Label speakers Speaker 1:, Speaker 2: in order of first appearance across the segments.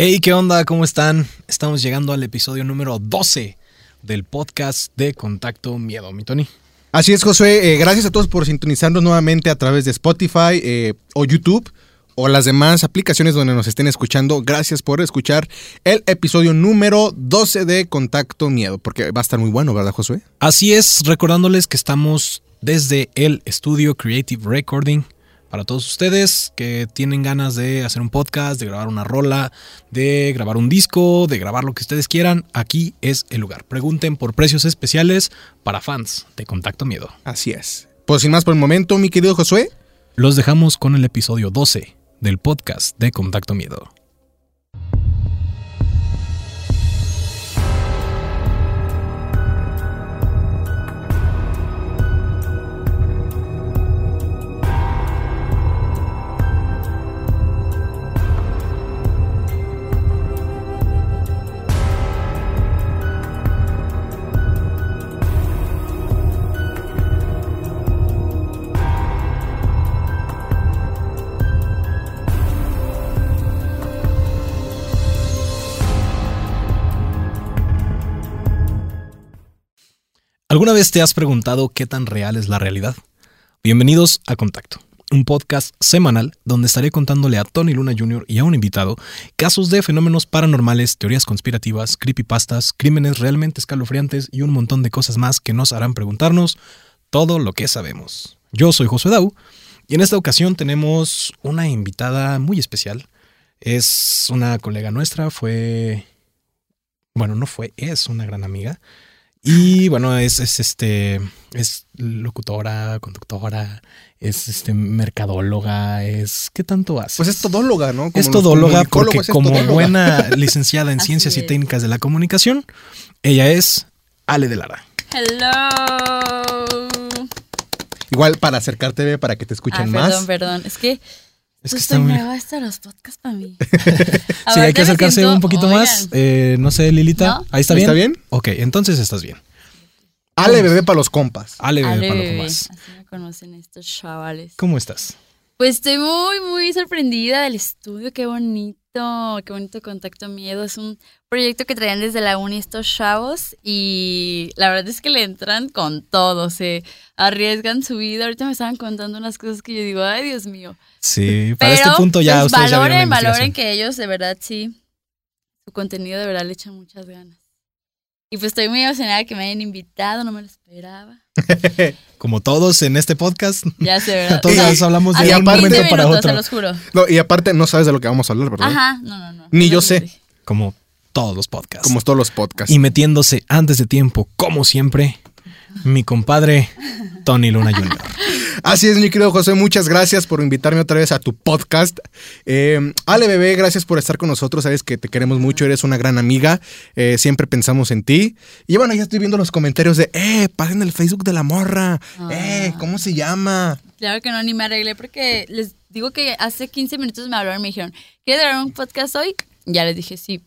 Speaker 1: Hey, ¿qué onda? ¿Cómo están? Estamos llegando al episodio número 12 del podcast de Contacto Miedo, mi Tony.
Speaker 2: Así es, Josué. Eh, gracias a todos por sintonizarnos nuevamente a través de Spotify eh, o YouTube o las demás aplicaciones donde nos estén escuchando. Gracias por escuchar el episodio número 12 de Contacto Miedo, porque va a estar muy bueno, ¿verdad, Josué?
Speaker 1: Así es, recordándoles que estamos desde el estudio Creative Recording para todos ustedes que tienen ganas de hacer un podcast, de grabar una rola, de grabar un disco, de grabar lo que ustedes quieran, aquí es el lugar. Pregunten por precios especiales para fans de Contacto Miedo.
Speaker 2: Así es. Pues sin más por el momento, mi querido Josué.
Speaker 1: Los dejamos con el episodio 12 del podcast de Contacto Miedo. ¿Alguna vez te has preguntado qué tan real es la realidad? Bienvenidos a Contacto, un podcast semanal donde estaré contándole a Tony Luna Jr. y a un invitado casos de fenómenos paranormales, teorías conspirativas, creepypastas, crímenes realmente escalofriantes y un montón de cosas más que nos harán preguntarnos todo lo que sabemos. Yo soy Josué Dau y en esta ocasión tenemos una invitada muy especial. Es una colega nuestra, fue... Bueno, no fue, es una gran amiga. Y bueno, es, es, este, es locutora, conductora, es este mercadóloga, es ¿qué tanto hace?
Speaker 2: Pues es todóloga, ¿no?
Speaker 1: es todóloga porque como buena licenciada en ciencias y técnicas de la comunicación, ella es Ale de Lara.
Speaker 3: Hello.
Speaker 2: Igual para acercarte para que te escuchen
Speaker 3: Ah,
Speaker 2: más.
Speaker 3: Perdón, perdón. Es que.
Speaker 1: Es
Speaker 3: Es
Speaker 1: que
Speaker 3: estoy nueva esto de los podcasts para mí.
Speaker 1: Sí, hay que acercarse un poquito más. Eh, no sé, Lilita.
Speaker 3: ¿No?
Speaker 1: ¿Ahí está
Speaker 2: ¿Ahí
Speaker 1: bien?
Speaker 2: está bien?
Speaker 1: Ok, entonces estás bien.
Speaker 2: Ale bebé para los compas.
Speaker 1: Ale, bebé,
Speaker 3: Ale, bebé.
Speaker 1: más.
Speaker 3: Así me conocen estos chavales.
Speaker 1: ¿Cómo estás?
Speaker 3: Pues estoy muy, muy sorprendida del estudio. Qué bonito. Qué bonito Contacto Miedo. Es un proyecto que traían desde la uni estos chavos. Y la verdad es que le entran con todo. Se arriesgan su vida. Ahorita me estaban contando unas cosas que yo digo, ay, Dios mío.
Speaker 1: Sí, para
Speaker 3: Pero,
Speaker 1: este punto ya
Speaker 3: pues,
Speaker 1: ustedes ya
Speaker 3: valoren, valoren que ellos de verdad sí, su contenido de verdad le echan muchas ganas. Y pues estoy muy emocionada que me hayan invitado, no me lo esperaba.
Speaker 1: Como todos en este podcast,
Speaker 3: Ya sé, ¿verdad?
Speaker 1: todos hablamos de un
Speaker 3: 15
Speaker 1: momento para
Speaker 3: minutos,
Speaker 1: otro.
Speaker 3: se los juro.
Speaker 2: No, y aparte no sabes de lo que vamos a hablar, ¿verdad?
Speaker 3: Ajá, no, no, no.
Speaker 2: Ni
Speaker 3: No
Speaker 2: yo sé.
Speaker 3: dije.
Speaker 1: Como todos los podcasts.
Speaker 2: Como todos los podcasts.
Speaker 1: Y metiéndose antes de tiempo, como siempre, mi compadre Tony Luna Jr.
Speaker 2: Así es, mi querido José, muchas gracias por invitarme otra vez a tu podcast. Eh, Ale Bebé, gracias por estar con nosotros, sabes que te queremos mucho, eres una gran amiga, eh, siempre pensamos en ti. Y bueno, ya estoy viendo los comentarios de, eh, pasen el Facebook de la morra, eh, ¿cómo se llama?
Speaker 3: Claro que no, ni me arreglé porque les digo que hace 15 minutos me hablaron y me dijeron, ¿quieres grabar un podcast hoy? Ya les dije sí.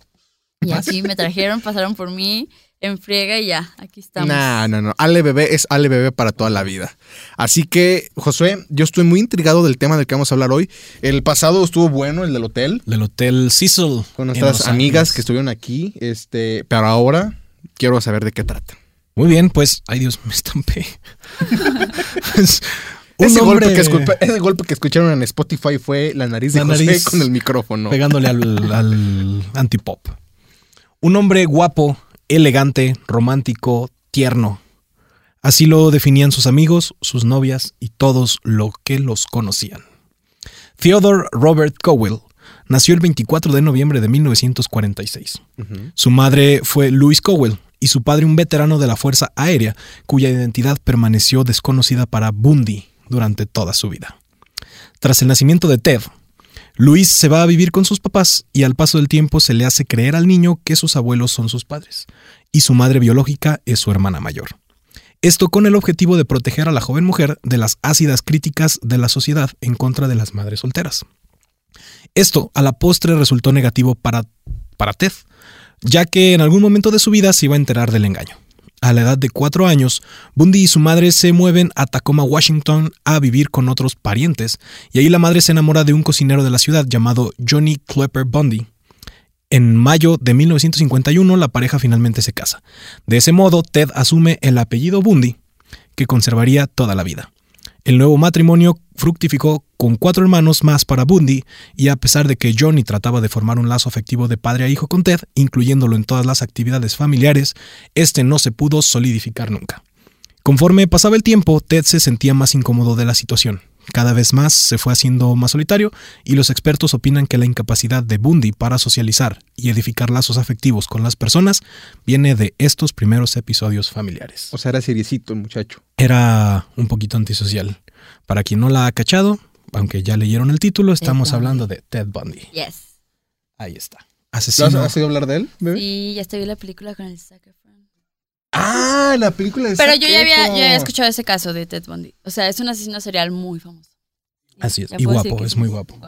Speaker 3: Y así me trajeron, pasaron por mí en friega y ya, aquí estamos.
Speaker 2: No, no, no, Ale Bebé es Ale Bebé para toda la vida. Así que, Josué, yo estoy muy intrigado del tema del que vamos a hablar hoy. El pasado estuvo bueno, el del hotel,
Speaker 1: Del Hotel Cecil.
Speaker 2: con nuestras amigas
Speaker 1: Ángeles.
Speaker 2: que estuvieron aquí, este, pero ahora quiero saber de qué trata.
Speaker 1: Muy bien, pues, ay Dios, me estampé. Pues, un
Speaker 2: Ese golpe, que escu- ese golpe que escucharon en Spotify fue la nariz de
Speaker 1: La
Speaker 2: José
Speaker 1: nariz
Speaker 2: con el micrófono.
Speaker 1: pegándole al, al antipop. Un hombre guapo, elegante, romántico, tierno. Así lo definían sus amigos, sus novias y todos los que los conocían. Theodore Robert Cowell nació el 24 de noviembre de 1946. Su madre fue Louise Cowell y su padre un veterano de la Fuerza Aérea cuya identidad permaneció desconocida para Bundy durante toda su vida. Tras el nacimiento de Ted, Luis se va a vivir con sus papás y al paso del tiempo se le hace creer al niño que sus abuelos son sus padres y su madre biológica es su hermana mayor. Esto con el objetivo de proteger a la joven mujer de las ácidas críticas de la sociedad en contra de las madres solteras. Esto a la postre resultó negativo para, para Ted, ya que en algún momento de su vida se iba a enterar del engaño. A la edad de cuatro años, Bundy y su madre se mueven a Tacoma, Washington, a vivir con otros parientes, y ahí la madre se enamora de un cocinero de la ciudad llamado Johnny Klepper Bundy. En mayo de 1951 la pareja finalmente se casa. De ese modo, Ted asume el apellido Bundy, que conservaría toda la vida. El nuevo matrimonio fructificó con cuatro hermanos más para Bundy, y a pesar de que Johnny trataba de formar un lazo afectivo de padre a hijo con Ted, incluyéndolo en todas las actividades familiares, este no se pudo solidificar nunca. Conforme pasaba el tiempo, Ted se sentía más incómodo de la situación. Cada vez más se fue haciendo más solitario y los expertos opinan que la incapacidad de Bundy para socializar y edificar lazos afectivos con las personas viene de estos primeros episodios familiares.
Speaker 2: O sea, era seriecito el muchacho.
Speaker 1: Era un poquito antisocial. Para quien no la ha cachado, aunque ya leyeron el título, estamos hablando de Ted Bundy.
Speaker 3: Yes.
Speaker 1: Ahí está.
Speaker 2: ¿Lo has,
Speaker 1: Asesino.
Speaker 2: has oído hablar de él, bebé?
Speaker 3: Sí, ya estoy vi la película con el Zac Efron.
Speaker 2: Ah, la película de
Speaker 3: Pero
Speaker 2: Zac
Speaker 3: yo ya había, yo ya había escuchado ese caso de Ted Bundy. O sea, es un asesino serial muy famoso.
Speaker 1: Así es.
Speaker 3: Ya
Speaker 1: Y guapo, es muy guapo.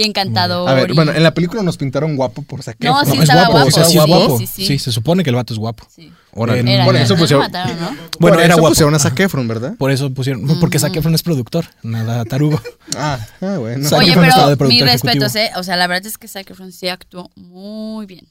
Speaker 3: Y encantador.
Speaker 2: A ver,
Speaker 3: y-
Speaker 2: bueno, en la película nos pintaron guapo por Zac
Speaker 3: No, sí
Speaker 1: es
Speaker 3: estaba
Speaker 1: guapo,
Speaker 3: guapo.
Speaker 1: o sea, sí es
Speaker 3: Sí,
Speaker 1: guapo.
Speaker 3: sí, sí.
Speaker 1: Sí, se supone que el vato es guapo.
Speaker 3: Sí.
Speaker 2: Órale.
Speaker 1: Era,
Speaker 2: Por
Speaker 3: no,
Speaker 2: eso
Speaker 3: no,
Speaker 2: pusieron,
Speaker 3: mataron, ¿no?
Speaker 1: Bueno,
Speaker 2: por
Speaker 1: era
Speaker 2: eso
Speaker 1: guapo.
Speaker 2: pusieron a Zac. Efron, ¿verdad?
Speaker 1: Por eso pusieron. Porque Zac Efron es productor, nada tarugo.
Speaker 2: Ah, ah, bueno.
Speaker 1: Zac
Speaker 3: Oye,
Speaker 1: Efron
Speaker 3: pero respetos,
Speaker 1: ejecutivo.
Speaker 3: ¿eh? O sea, la verdad es que Zac Efron sí actuó muy bien.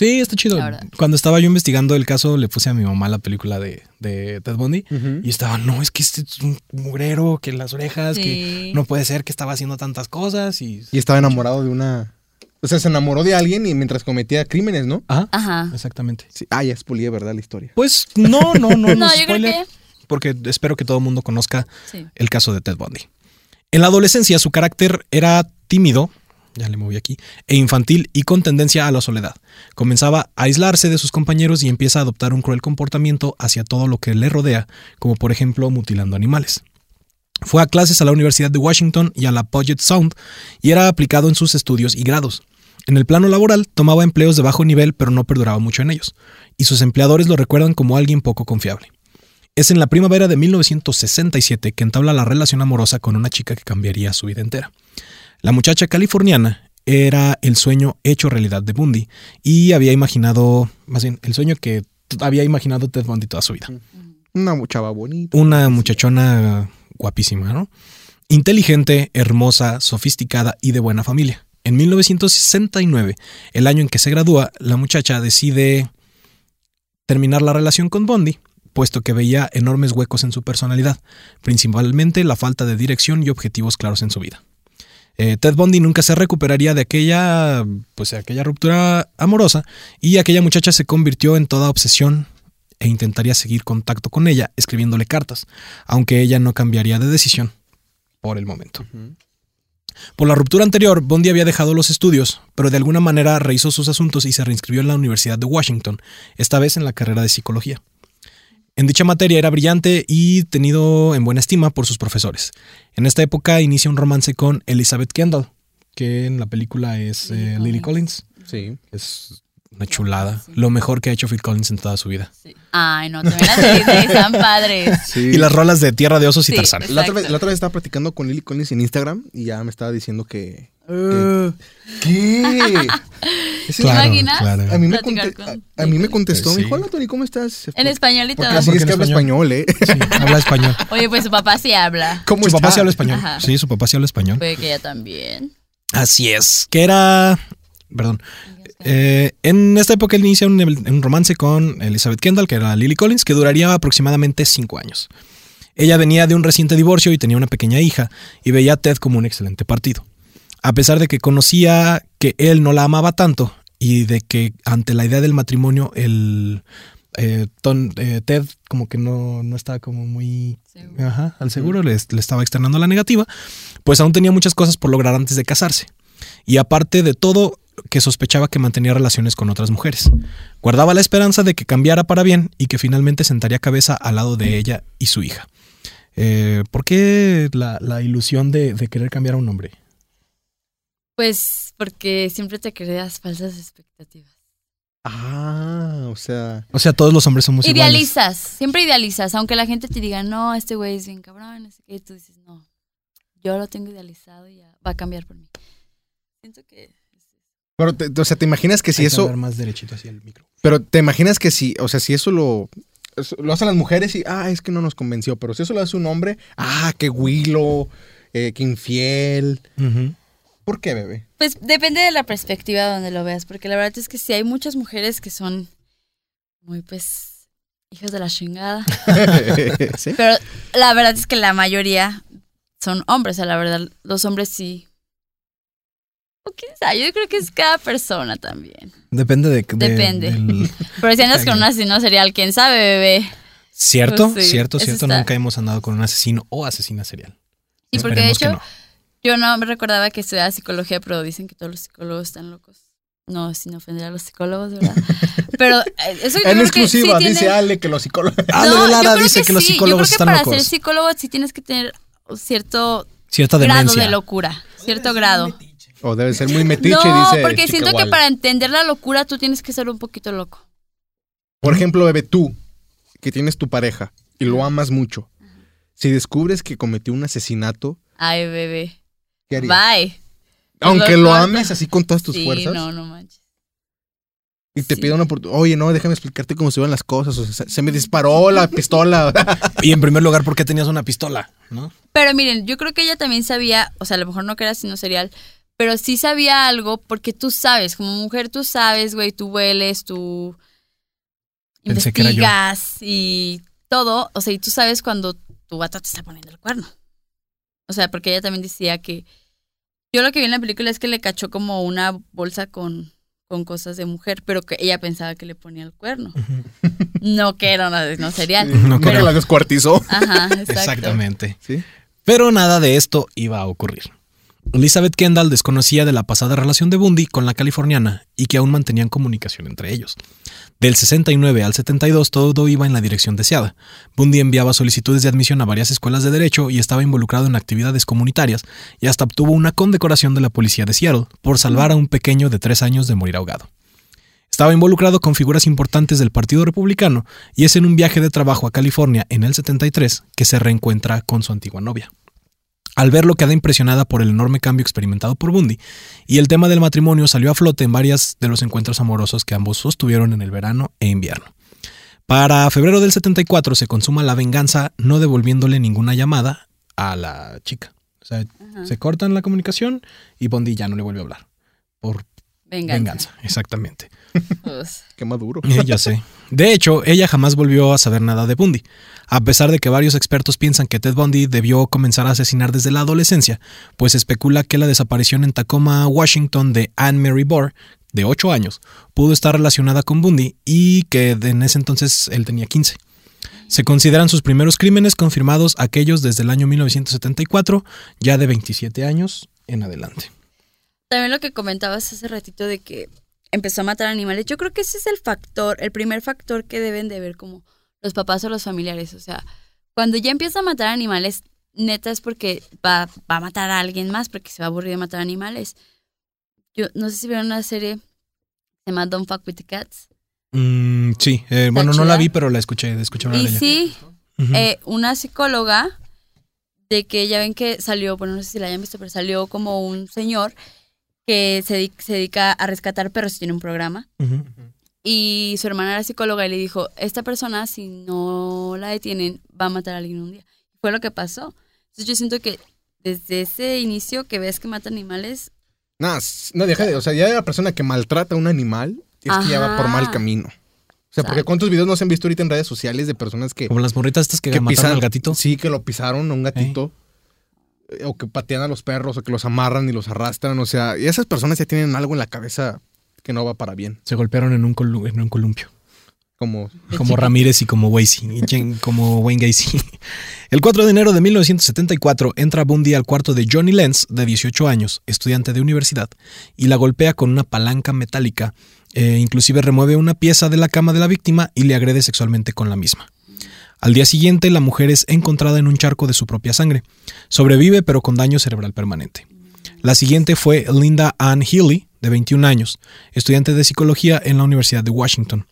Speaker 1: Sí, está chido. Cuando estaba yo investigando el caso, le puse a mi mamá la película de, de Ted Bundy. Y estaba, no, es que este es un mugrero, que las orejas,
Speaker 3: Sí.
Speaker 1: que no puede ser que estaba haciendo tantas cosas. Y.
Speaker 2: Y estaba enamorado de una... O sea, se enamoró de alguien y mientras cometía crímenes, ¿no?
Speaker 1: Ajá.
Speaker 3: Ajá.
Speaker 1: Exactamente.
Speaker 2: Sí. Ah, ya expolié, ¿verdad? La historia.
Speaker 1: Pues no, no, no, no,
Speaker 3: No, yo creo que
Speaker 1: Porque espero que todo el mundo conozca
Speaker 3: sí.
Speaker 1: el caso de Ted Bundy. En la adolescencia su carácter era tímido, ya le moví aquí, e infantil y con tendencia a la soledad. Comenzaba a aislarse de sus compañeros y empieza a adoptar un cruel comportamiento hacia todo lo que le rodea, como por ejemplo mutilando animales. Fue a clases a la Universidad de Washington y a la Puget Sound y era aplicado en sus estudios y grados. En el plano laboral tomaba empleos de bajo nivel pero no perduraba mucho en ellos, y sus empleadores lo recuerdan como alguien poco confiable. Es en la primavera de 1967 que entabla la relación amorosa con una chica que cambiaría su vida entera. La muchacha californiana era el sueño hecho realidad de Bundy y había imaginado, más bien, el sueño que había imaginado Ted Bundy toda su vida.
Speaker 2: Una chava bonita.
Speaker 1: Una muchachona guapísima, ¿no? Inteligente, hermosa, sofisticada y de buena familia. En 1969, el año en que se gradúa, la muchacha decide terminar la relación con Bundy, puesto que veía enormes huecos en su personalidad, principalmente la falta de dirección y objetivos claros en su vida. Eh, Ted Bundy nunca se recuperaría de aquella, pues, de aquella ruptura amorosa y aquella muchacha se convirtió en toda obsesión e intentaría seguir contacto con ella escribiéndole cartas, aunque ella no cambiaría de decisión por el momento. Por la ruptura anterior, Bondi había dejado los estudios, pero de alguna manera rehizo sus asuntos y se reinscribió en la Universidad de Washington, esta vez en la carrera de psicología. En dicha materia era brillante y tenido en buena estima por sus profesores. En esta época inicia un romance con Elizabeth Kendall, que en la película es
Speaker 3: Lily
Speaker 1: eh, Lily Collins.
Speaker 2: Sí.
Speaker 1: Es una chulada. Lo mejor que ha hecho Phil Collins en toda su vida.
Speaker 3: Sí. Ay, no, también las de están padres.
Speaker 2: Sí.
Speaker 1: Y las rolas de Tierra de Osos y. Tarzán.
Speaker 2: La otra, vez, la otra vez estaba platicando con Lily Collins en Instagram y ya me estaba diciendo que...
Speaker 1: Eh,
Speaker 2: ¿Qué?
Speaker 3: ¿Te imaginas?
Speaker 1: claro.
Speaker 2: A mí me,
Speaker 3: Platicar
Speaker 2: conte-
Speaker 3: con
Speaker 2: a, a mí me
Speaker 3: Lily.
Speaker 2: contestó, me dijo,
Speaker 1: sí.
Speaker 2: hola Tony, ¿cómo estás?
Speaker 3: En español y todo.
Speaker 2: Porque así es que habla
Speaker 1: español.
Speaker 2: español, ¿eh?
Speaker 1: Sí, habla español.
Speaker 3: Oye, pues su papá sí habla.
Speaker 2: ¿Cómo
Speaker 1: Su
Speaker 2: está?
Speaker 1: papá sí habla español.
Speaker 3: Ajá.
Speaker 1: Sí, su papá sí habla español.
Speaker 3: Puede que ella también.
Speaker 1: Así es. Que era. Perdón. Eh, en esta época él inicia un, un romance con Elizabeth Kendall, que era Lily Collins, que duraría aproximadamente cinco años. Ella venía de un reciente divorcio y tenía una pequeña hija, y veía a Ted como un excelente partido. A pesar de que conocía que él no la amaba tanto y de que ante la idea del matrimonio el eh, Ton- eh, Ted como que no, no estaba como muy
Speaker 3: Seguro.
Speaker 1: Ajá, al seguro le, le estaba externando la negativa, pues aún tenía muchas cosas por lograr antes de casarse. Y aparte de todo, que sospechaba que mantenía relaciones con otras mujeres. Guardaba la esperanza de que cambiara para bien y que finalmente sentaría cabeza al lado de ella y su hija. Eh, ¿Por qué la, la ilusión de, de querer cambiar a un hombre?
Speaker 3: Pues porque siempre te creas falsas expectativas.
Speaker 2: Ah, o sea...
Speaker 1: O sea, todos los hombres somos iguales.
Speaker 3: Idealizas, siempre idealizas, aunque la gente te diga, no, este güey es bien cabrón, qué, y tú dices, no, yo lo tengo idealizado y ya va a cambiar por mí. Siento que...
Speaker 2: Pero, te- o sea, ¿te imaginas que si
Speaker 1: Hay que
Speaker 2: eso...
Speaker 1: hablar más derechito hacia el micro.
Speaker 2: Pero te imaginas que si, o sea, si eso lo, lo hacen las mujeres y, ah, es que no nos convenció, pero si eso lo hace un hombre, ah, qué huilo, eh, qué infiel.
Speaker 1: Ujú.
Speaker 2: ¿Por qué, bebé?
Speaker 3: Pues depende de la perspectiva donde lo veas, porque la verdad es que sí hay muchas mujeres que son muy, pues, hijas de la chingada.
Speaker 2: ¿Sí?
Speaker 3: Pero la verdad es que la mayoría son hombres, o sea, la verdad, los hombres sí. O quién sabe, yo creo que es cada persona también.
Speaker 1: Depende de. de-
Speaker 3: Depende.
Speaker 1: del-
Speaker 3: Pero si andas con un asesino serial, quién sabe, bebé.
Speaker 1: Cierto,
Speaker 3: Pues sí,
Speaker 1: cierto, cierto.
Speaker 3: está-
Speaker 1: Nunca hemos andado con un asesino o asesina serial.
Speaker 3: Y porque de
Speaker 1: Esperemos que
Speaker 3: hecho,
Speaker 1: no.
Speaker 3: Yo no me recordaba que estudiaba psicología, pero dicen que todos los psicólogos están locos. No, sin ofender a los psicólogos, ¿verdad? Pero eh, eso yo
Speaker 2: En
Speaker 3: creo que
Speaker 2: exclusiva,
Speaker 3: sí tiene-
Speaker 2: dice Ale que los psicólogos.
Speaker 1: Ale
Speaker 3: No,
Speaker 1: de Lara dice que, los
Speaker 3: sí.
Speaker 1: psicólogos
Speaker 3: yo creo que
Speaker 1: están
Speaker 3: para
Speaker 1: locos.
Speaker 3: ser psicólogo sí tienes que tener cierto
Speaker 1: Cierta
Speaker 3: grado
Speaker 1: demencia.
Speaker 3: de locura, cierto grado.
Speaker 2: O debe ser muy metiche,
Speaker 3: no,
Speaker 2: dice.
Speaker 3: porque
Speaker 2: Chica
Speaker 3: siento que para entender la locura tú tienes que ser un poquito loco.
Speaker 2: Por ejemplo, bebé, tú, que tienes tu pareja y lo amas mucho, si descubres que cometió un asesinato,
Speaker 3: Ay, bebé.
Speaker 2: ¿Qué harías?
Speaker 3: Bye.
Speaker 2: Aunque
Speaker 3: Lo
Speaker 2: ames así con todas tus
Speaker 3: sí,
Speaker 2: fuerzas
Speaker 3: no, no manches.
Speaker 2: y te
Speaker 3: sí.
Speaker 2: pide una oportunidad, oye, no, déjame explicarte cómo se van las cosas, o sea, se, me disparó la pistola.
Speaker 1: Y en primer lugar, ¿por qué tenías una pistola? ¿No?
Speaker 3: Pero miren, yo creo que ella también sabía, o sea, a lo mejor no que era sino serial, pero sí sabía algo porque tú sabes, como mujer tú sabes, güey, tú hueles, tú
Speaker 1: Pensé que era yo.
Speaker 3: investigas y todo, o sea, y tú sabes cuando tu vato te está poniendo el cuerno. O sea, porque ella también decía que yo lo que vi en la película es que le cachó como una bolsa con con cosas de mujer, pero que ella pensaba que le ponía el cuerno. No que era una no serial.
Speaker 1: No,
Speaker 2: No que
Speaker 1: pero-
Speaker 2: la descuartizó.
Speaker 3: Ajá, exacto.
Speaker 1: Exactamente.
Speaker 2: ¿Sí?
Speaker 1: Pero nada de esto iba a ocurrir. Elizabeth Kendall desconocía de la pasada relación de Bundy con la californiana y que aún mantenían comunicación entre ellos. Del 69 al 72 todo iba en la dirección deseada. Bundy enviaba solicitudes de admisión a varias escuelas de derecho y estaba involucrado en actividades comunitarias y hasta obtuvo una condecoración de la policía de Seattle por salvar a un pequeño de tres años de morir ahogado. Estaba involucrado con figuras importantes del Partido Republicano y es en un viaje de trabajo a California en el 73 que se reencuentra con su antigua novia. Al verlo queda impresionada por el enorme cambio experimentado por Bundy, y el tema del matrimonio salió a flote en varias de los encuentros amorosos que ambos sostuvieron en el verano e invierno. Para febrero del 74 se consuma la venganza no devolviéndole ninguna llamada a la chica. O sea,
Speaker 3: Ajá.
Speaker 1: se cortan la comunicación y Bundy ya no le vuelve a hablar. Por
Speaker 3: Venganza.
Speaker 1: venganza, exactamente.
Speaker 3: Pues,
Speaker 2: Qué maduro.
Speaker 1: Eh, ya sé. De hecho, ella jamás volvió a saber nada de Bundy. A pesar de que varios expertos piensan que Ted Bundy debió comenzar a asesinar desde la adolescencia, pues especula que la desaparición en Tacoma, Washington de Anne Mary Bohr, de 8 años, pudo estar relacionada con Bundy y que en ese entonces él tenía 15. Se consideran sus primeros crímenes confirmados aquellos desde el año 1974, ya de 27 años en adelante.
Speaker 3: También lo que comentabas hace ratito de que empezó a matar animales, yo creo que ese es el factor, el primer factor que deben de ver como los papás o los familiares. O sea, cuando ya empieza a matar animales, neta es porque va, va a matar a alguien más, porque se va a aburrir de matar animales. Yo no sé si vieron una serie se llama Don't Fuck With The Cats.
Speaker 1: Mm, sí, eh, bueno, no la vi, pero la escuché, escuché hablar
Speaker 3: Y
Speaker 1: de ella.
Speaker 3: sí,
Speaker 1: Ujú.
Speaker 3: eh, una psicóloga de que ya ven que salió, bueno, no sé si la hayan visto, pero salió como un señor que se, se dedica a rescatar perros y tiene un programa.
Speaker 1: Ujú.
Speaker 3: Y su hermana era psicóloga y le dijo, esta persona si no la detienen va a matar a alguien un día. Fue lo que pasó. Entonces yo siento que desde ese inicio que ves que mata animales,
Speaker 2: No, no, deja de. O sea, ya la persona que maltrata a un animal es que ya va por mal camino. O sea, porque. ¿cuántos videos no se han visto ahorita en redes sociales de personas que,
Speaker 1: Como las morritas estas que,
Speaker 2: que
Speaker 1: mataron al gatito.
Speaker 2: Sí, que lo pisaron a un gatito. eh, O que patean a los perros, o que los amarran y los arrastran. O sea, y esas personas ya tienen algo en la cabeza que no va para bien.
Speaker 1: Se golpearon en un, colu- en un columpio.
Speaker 2: Como.
Speaker 1: Como Ramírez y como Wasey, y Jen- como Wayne Gacy. El 4 de enero de 1974 entra Bundy al cuarto de Johnny Lenz, de 18 años, estudiante de universidad, y la golpea con una palanca metálica. Eh, inclusive remueve una pieza de la cama de la víctima y le agrede sexualmente con la misma. Al día siguiente, la mujer es encontrada en un charco de su propia sangre. Sobrevive, pero con daño cerebral permanente. La siguiente fue Linda Ann Healy, de 21 años, estudiante de psicología en la Universidad de Washington.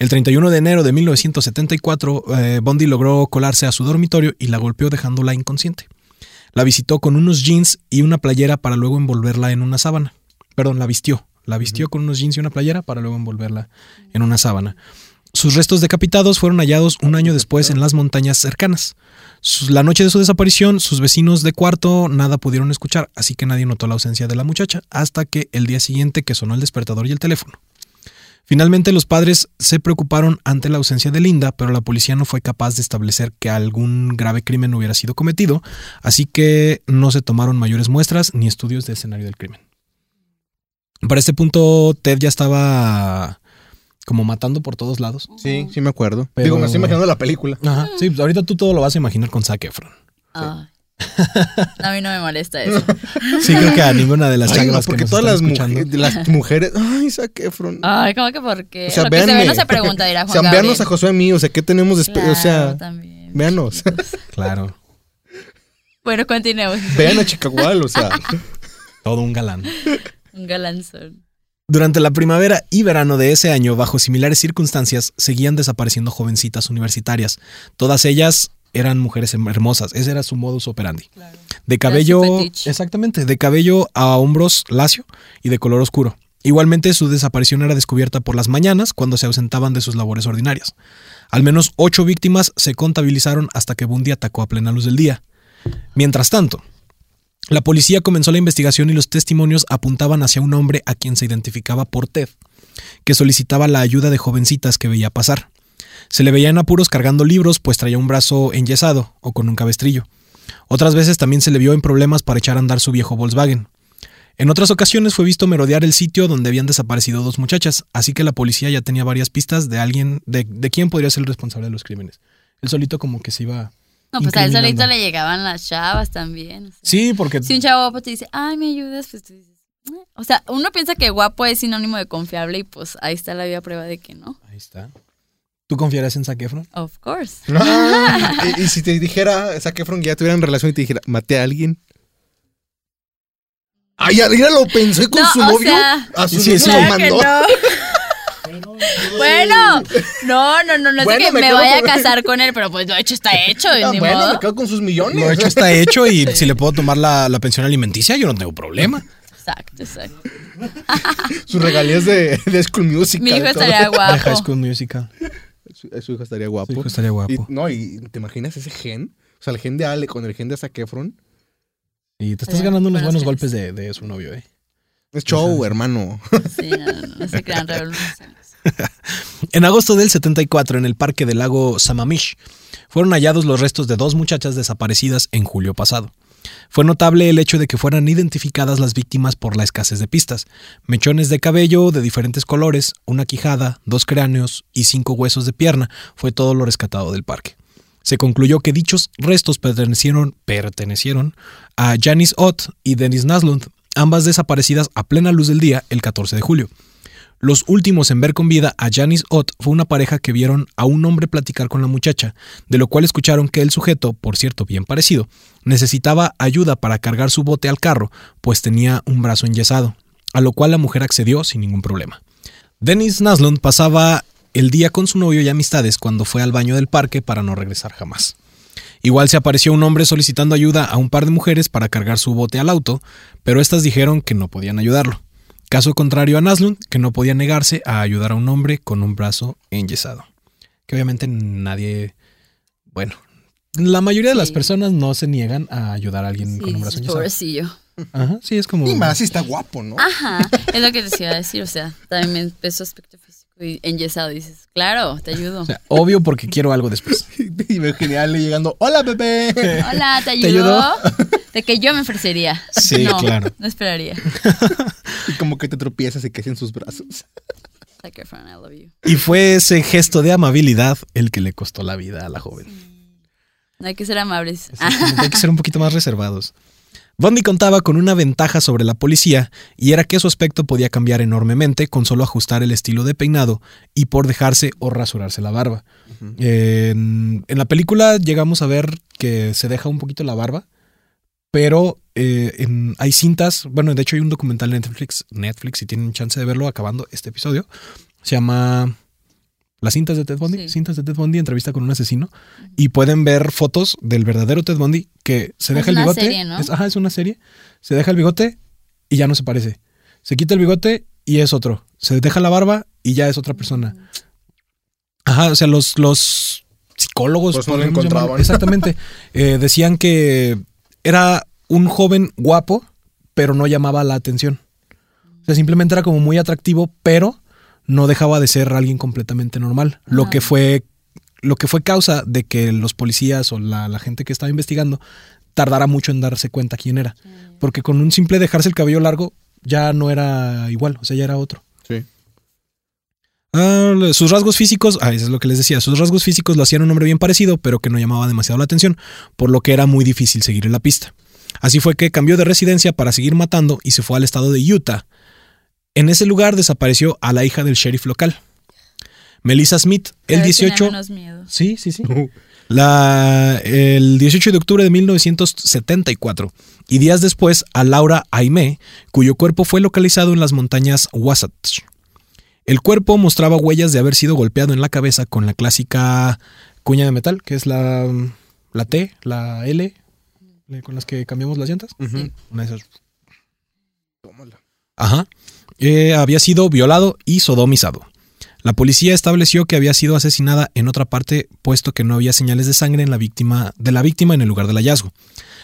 Speaker 1: El 31 de enero de 1974, eh, Bondi logró colarse a su dormitorio y la golpeó dejándola inconsciente. La visitó con unos jeans y una playera para luego envolverla en una sábana. Perdón, la vistió. La vistió con unos jeans y una playera para luego envolverla en una sábana. Sus restos decapitados fueron hallados un año después en las montañas cercanas. La noche de su desaparición, sus vecinos de cuarto nada pudieron escuchar, así que nadie notó la ausencia de la muchacha hasta que el día siguiente que sonó el despertador y el teléfono. Finalmente los padres se preocuparon ante la ausencia de Linda, pero la policía no fue capaz de establecer que algún grave crimen hubiera sido cometido, así que no se tomaron mayores muestras ni estudios del escenario del crimen. Para este punto, Ted ya estaba como matando por todos lados.
Speaker 2: Sí, sí me acuerdo.
Speaker 1: Pero-
Speaker 2: Digo, me estoy imaginando la película.
Speaker 1: Ajá. Sí, pues ahorita tú todo lo vas a imaginar con Zac Efron.
Speaker 3: Ay. A mí no me molesta eso.
Speaker 1: Sí, creo que a ninguna de las
Speaker 2: no,
Speaker 1: que
Speaker 2: porque
Speaker 1: nos
Speaker 2: todas
Speaker 1: están
Speaker 2: las, mujeres, las mujeres. Ay, Zac Efron.
Speaker 3: Ay, ¿cómo que por qué?
Speaker 2: O sea,
Speaker 3: Lo que se ve
Speaker 2: véanme.
Speaker 3: no se pregunta, dirá
Speaker 2: O
Speaker 3: Juan
Speaker 2: sea, véanos a. Josué a mí, o sea, ¿qué tenemos de
Speaker 3: Claro,
Speaker 2: O sea,
Speaker 3: también.
Speaker 2: véanos.
Speaker 1: Claro,
Speaker 3: Bueno, continuemos.
Speaker 2: Vean a Chicagual, o sea.
Speaker 1: todo un galán.
Speaker 3: Un galanzón.
Speaker 1: Durante la primavera y verano de ese año, bajo similares circunstancias, seguían desapareciendo jovencitas universitarias. Todas ellas eran mujeres hermosas. Ese era su modus operandi.
Speaker 3: Claro.
Speaker 1: De cabello, exactamente, de cabello a hombros lacio y de color oscuro. Igualmente, su desaparición era descubierta por las mañanas cuando se ausentaban de sus labores ordinarias. Al menos ocho víctimas se contabilizaron hasta que Bundy atacó a plena luz del día. Mientras tanto, la policía comenzó la investigación y los testimonios apuntaban hacia un hombre a quien se identificaba por Ted, que solicitaba la ayuda de jovencitas que veía pasar. Se le veía en apuros cargando libros, pues traía un brazo enyesado o con un cabestrillo. Otras veces también se le vio en problemas para echar a andar su viejo Volkswagen. En otras ocasiones fue visto merodear el sitio donde habían desaparecido dos muchachas, así que la policía ya tenía varias pistas de alguien, de, de quién podría ser el responsable de los crímenes. Él solito como que se iba...
Speaker 3: No, pues a él solito le llegaban las chavas también. o sea.
Speaker 1: Sí, porque...
Speaker 3: Si un chavo guapo te dice, ay, ¿me ayudas? Pues tú dices, "Eh". o sea, uno piensa que guapo es sinónimo de confiable y pues ahí está la viva prueba de que no.
Speaker 1: Ahí está. ¿Tú confiarías en Zac Efron?
Speaker 3: Of course.
Speaker 2: Y, y si te dijera, Zac Efron, que ya tuvieran relación y te dijera, maté a alguien. Ay, ya, lo pensó y con
Speaker 3: No,
Speaker 2: su
Speaker 3: o
Speaker 2: novio.
Speaker 3: sea,
Speaker 2: a su
Speaker 1: sí,
Speaker 2: novio
Speaker 1: sí.
Speaker 2: lo mandó.
Speaker 3: no. bueno, no, no, no, no
Speaker 2: Bueno,
Speaker 3: es que
Speaker 2: me
Speaker 3: vaya a casar con él, pero pues lo hecho está hecho,
Speaker 2: Ah, bueno,
Speaker 3: modo.
Speaker 2: me quedo con sus millones.
Speaker 1: Lo hecho está hecho y si le puedo tomar la, la pensión alimenticia, yo no tengo problema.
Speaker 3: Exacto, exacto.
Speaker 2: Sus regalías de, de School Music.
Speaker 3: Mi hijo estaría
Speaker 1: De High
Speaker 3: guapo.
Speaker 1: School Musical.
Speaker 2: Su, su hijo estaría guapo.
Speaker 1: Su hijo estaría guapo.
Speaker 2: Y, no, y te imaginas ese gen. O sea, el gen de Ale con el gen de Zac Efron.
Speaker 1: Y te estás
Speaker 3: Eh,
Speaker 1: ganando unos
Speaker 3: buenos
Speaker 1: golpes de, de su novio, ¿eh?
Speaker 2: Es show, hermano.
Speaker 3: Sí, no, no, no, no se crean revoluciones.
Speaker 1: En agosto del 74, en el parque del lago Samamish, fueron hallados los restos de dos muchachas desaparecidas en julio pasado. Fue notable el hecho de que fueran identificadas las víctimas por la escasez de pistas. Mechones de cabello de diferentes colores, una quijada, dos cráneos y cinco huesos de pierna fue todo lo rescatado del parque. Se concluyó que dichos restos pertenecieron, pertenecieron a Janice Ott y Dennis Naslund, ambas desaparecidas a plena luz del día el 14 de julio. Los últimos en ver con vida a Janice Ott fue una pareja que vieron a un hombre platicar con la muchacha, de lo cual escucharon que el sujeto, por cierto bien parecido, necesitaba ayuda para cargar su bote al carro, pues tenía un brazo enyesado, a lo cual la mujer accedió sin ningún problema. Dennis Naslund pasaba el día con su novio y amistades cuando fue al baño del parque para no regresar jamás. Igual se apareció un hombre solicitando ayuda a un par de mujeres para cargar su bote al auto, pero estas dijeron que no podían ayudarlo. Caso contrario a Naslund, que no podía negarse a ayudar a un hombre con un brazo enyesado. Que obviamente nadie, bueno, la mayoría de las
Speaker 3: Sí.
Speaker 1: personas no se niegan a ayudar a alguien
Speaker 3: Sí,
Speaker 1: con un brazo enyesado.
Speaker 3: pobrecillo.
Speaker 1: Ajá, sí, es como...
Speaker 2: Y más si está guapo, ¿no?
Speaker 3: Ajá, es lo que te iba a decir, o sea, también ves su aspecto enyesado, dices, claro, te ayudo.
Speaker 1: o sea, obvio porque quiero algo después.
Speaker 2: Y veo genial llegando. ¡Hola, bebé!
Speaker 3: Hola, ¿te
Speaker 1: ¿Te
Speaker 3: ayudó?
Speaker 1: ayudó?
Speaker 3: De que yo me ofrecería.
Speaker 1: Sí,
Speaker 3: no,
Speaker 1: claro.
Speaker 3: No esperaría.
Speaker 2: Y como que te tropiezas y caes en sus brazos.
Speaker 3: Zac Efron, I love you.
Speaker 1: Y fue ese gesto de amabilidad el que le costó la vida a la joven.
Speaker 3: No hay que ser amables.
Speaker 1: Hay que ser un poquito más reservados. Bundy contaba con una ventaja sobre la policía y era que su aspecto podía cambiar enormemente con solo ajustar el estilo de peinado y por dejarse o rasurarse la barba. en, en la película llegamos a ver que se deja un poquito la barba, pero eh, en- hay cintas, bueno, de hecho hay un documental en Netflix, Netflix, si tienen chance de verlo acabando este episodio, se llama Las cintas de Ted Bundy,
Speaker 3: Sí.
Speaker 1: cintas de Ted Bundy, entrevista con un asesino, y pueden ver fotos del verdadero Ted Bundy que se
Speaker 3: Es
Speaker 1: deja el
Speaker 3: una
Speaker 1: bigote.
Speaker 3: serie, ¿no?
Speaker 1: es- ajá, es una serie. Se deja el bigote y ya no se parece. Se quita el bigote y es otro. Se deja la barba y ya es otra persona. Ajá, o sea, los, los psicólogos.
Speaker 2: Pues no lo encontraban.
Speaker 1: llamarlo, Exactamente. Eh, decían que era un joven guapo, pero no llamaba la atención. O sea, simplemente era como muy atractivo, pero no dejaba de ser alguien completamente normal. Lo que fue. Lo que fue causa de que los policías o la, la gente que estaba investigando tardara mucho en darse cuenta quién era. Porque con un simple dejarse el cabello largo ya no era igual, o sea, ya era otro.
Speaker 2: Sí.
Speaker 1: Ah, sus rasgos físicos, ah, eso es lo que les decía, sus rasgos físicos lo hacían un hombre bien parecido, pero que no llamaba demasiado la atención, por lo que era muy difícil seguir en la pista. Así fue que cambió de residencia para seguir matando y se fue al estado de Utah. En ese lugar desapareció a la hija del sheriff local. Melissa Smith, el
Speaker 3: Cada vez tenía
Speaker 1: 18...
Speaker 3: menos miedo.
Speaker 1: Sí, sí, sí. La, el 18 de octubre de 1974 y días después a Laura Aimé, cuyo cuerpo fue localizado en las montañas Wasatch. El cuerpo mostraba huellas de haber sido golpeado en la cabeza con la clásica cuña de metal, que es la, la T, la L, eh, con las que cambiamos las llantas.
Speaker 3: Sí.
Speaker 1: Una de esas.
Speaker 2: Tómala.
Speaker 1: Ajá. Eh, había sido violado y sodomizado. La policía estableció que había sido asesinada en otra parte, puesto que no había señales de sangre en la víctima, de la víctima en el lugar del hallazgo.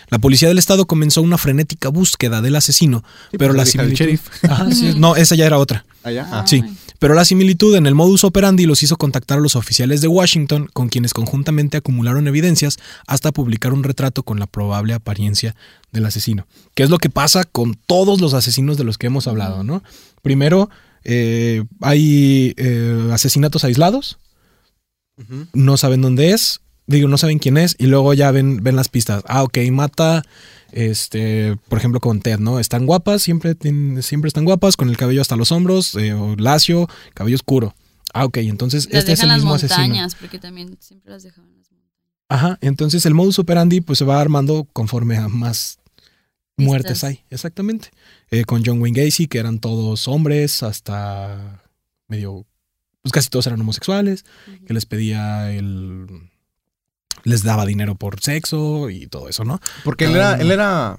Speaker 1: La policía del estado comenzó una frenética búsqueda del asesino,
Speaker 2: Sí,
Speaker 1: pero
Speaker 2: pues,
Speaker 1: la similitud. sí, no, esa ya era otra.
Speaker 2: Allá.
Speaker 3: Ah.
Speaker 1: Sí, pero la similitud en el modus operandi los hizo contactar a los oficiales de Washington, con quienes conjuntamente acumularon evidencias hasta publicar un retrato con la probable apariencia del asesino. ¿Qué es lo que pasa con todos los asesinos de los que hemos hablado, no? Primero, eh, hay eh, asesinatos aislados, no saben dónde es, digo, no saben quién es, y luego ya ven, ven las pistas. Ah, ok, mata, este, por ejemplo, con Ted, ¿no? Están guapas, siempre, tienen- siempre están guapas, con el cabello hasta los hombros, eh, o lacio, cabello oscuro. Ah, ok, entonces
Speaker 3: Las
Speaker 1: este es el
Speaker 3: las
Speaker 1: mismo asesino.
Speaker 3: montañas, porque también siempre las dejaban las montañas.
Speaker 1: Ajá, entonces el modus operandi pues se va armando conforme a más muertes hay, exactamente. Eh, con John Wayne Gacy, que eran todos hombres, hasta medio, pues casi todos eran homosexuales, que les pedía el, les daba dinero por sexo y todo eso, ¿no?
Speaker 2: Porque él era, él era.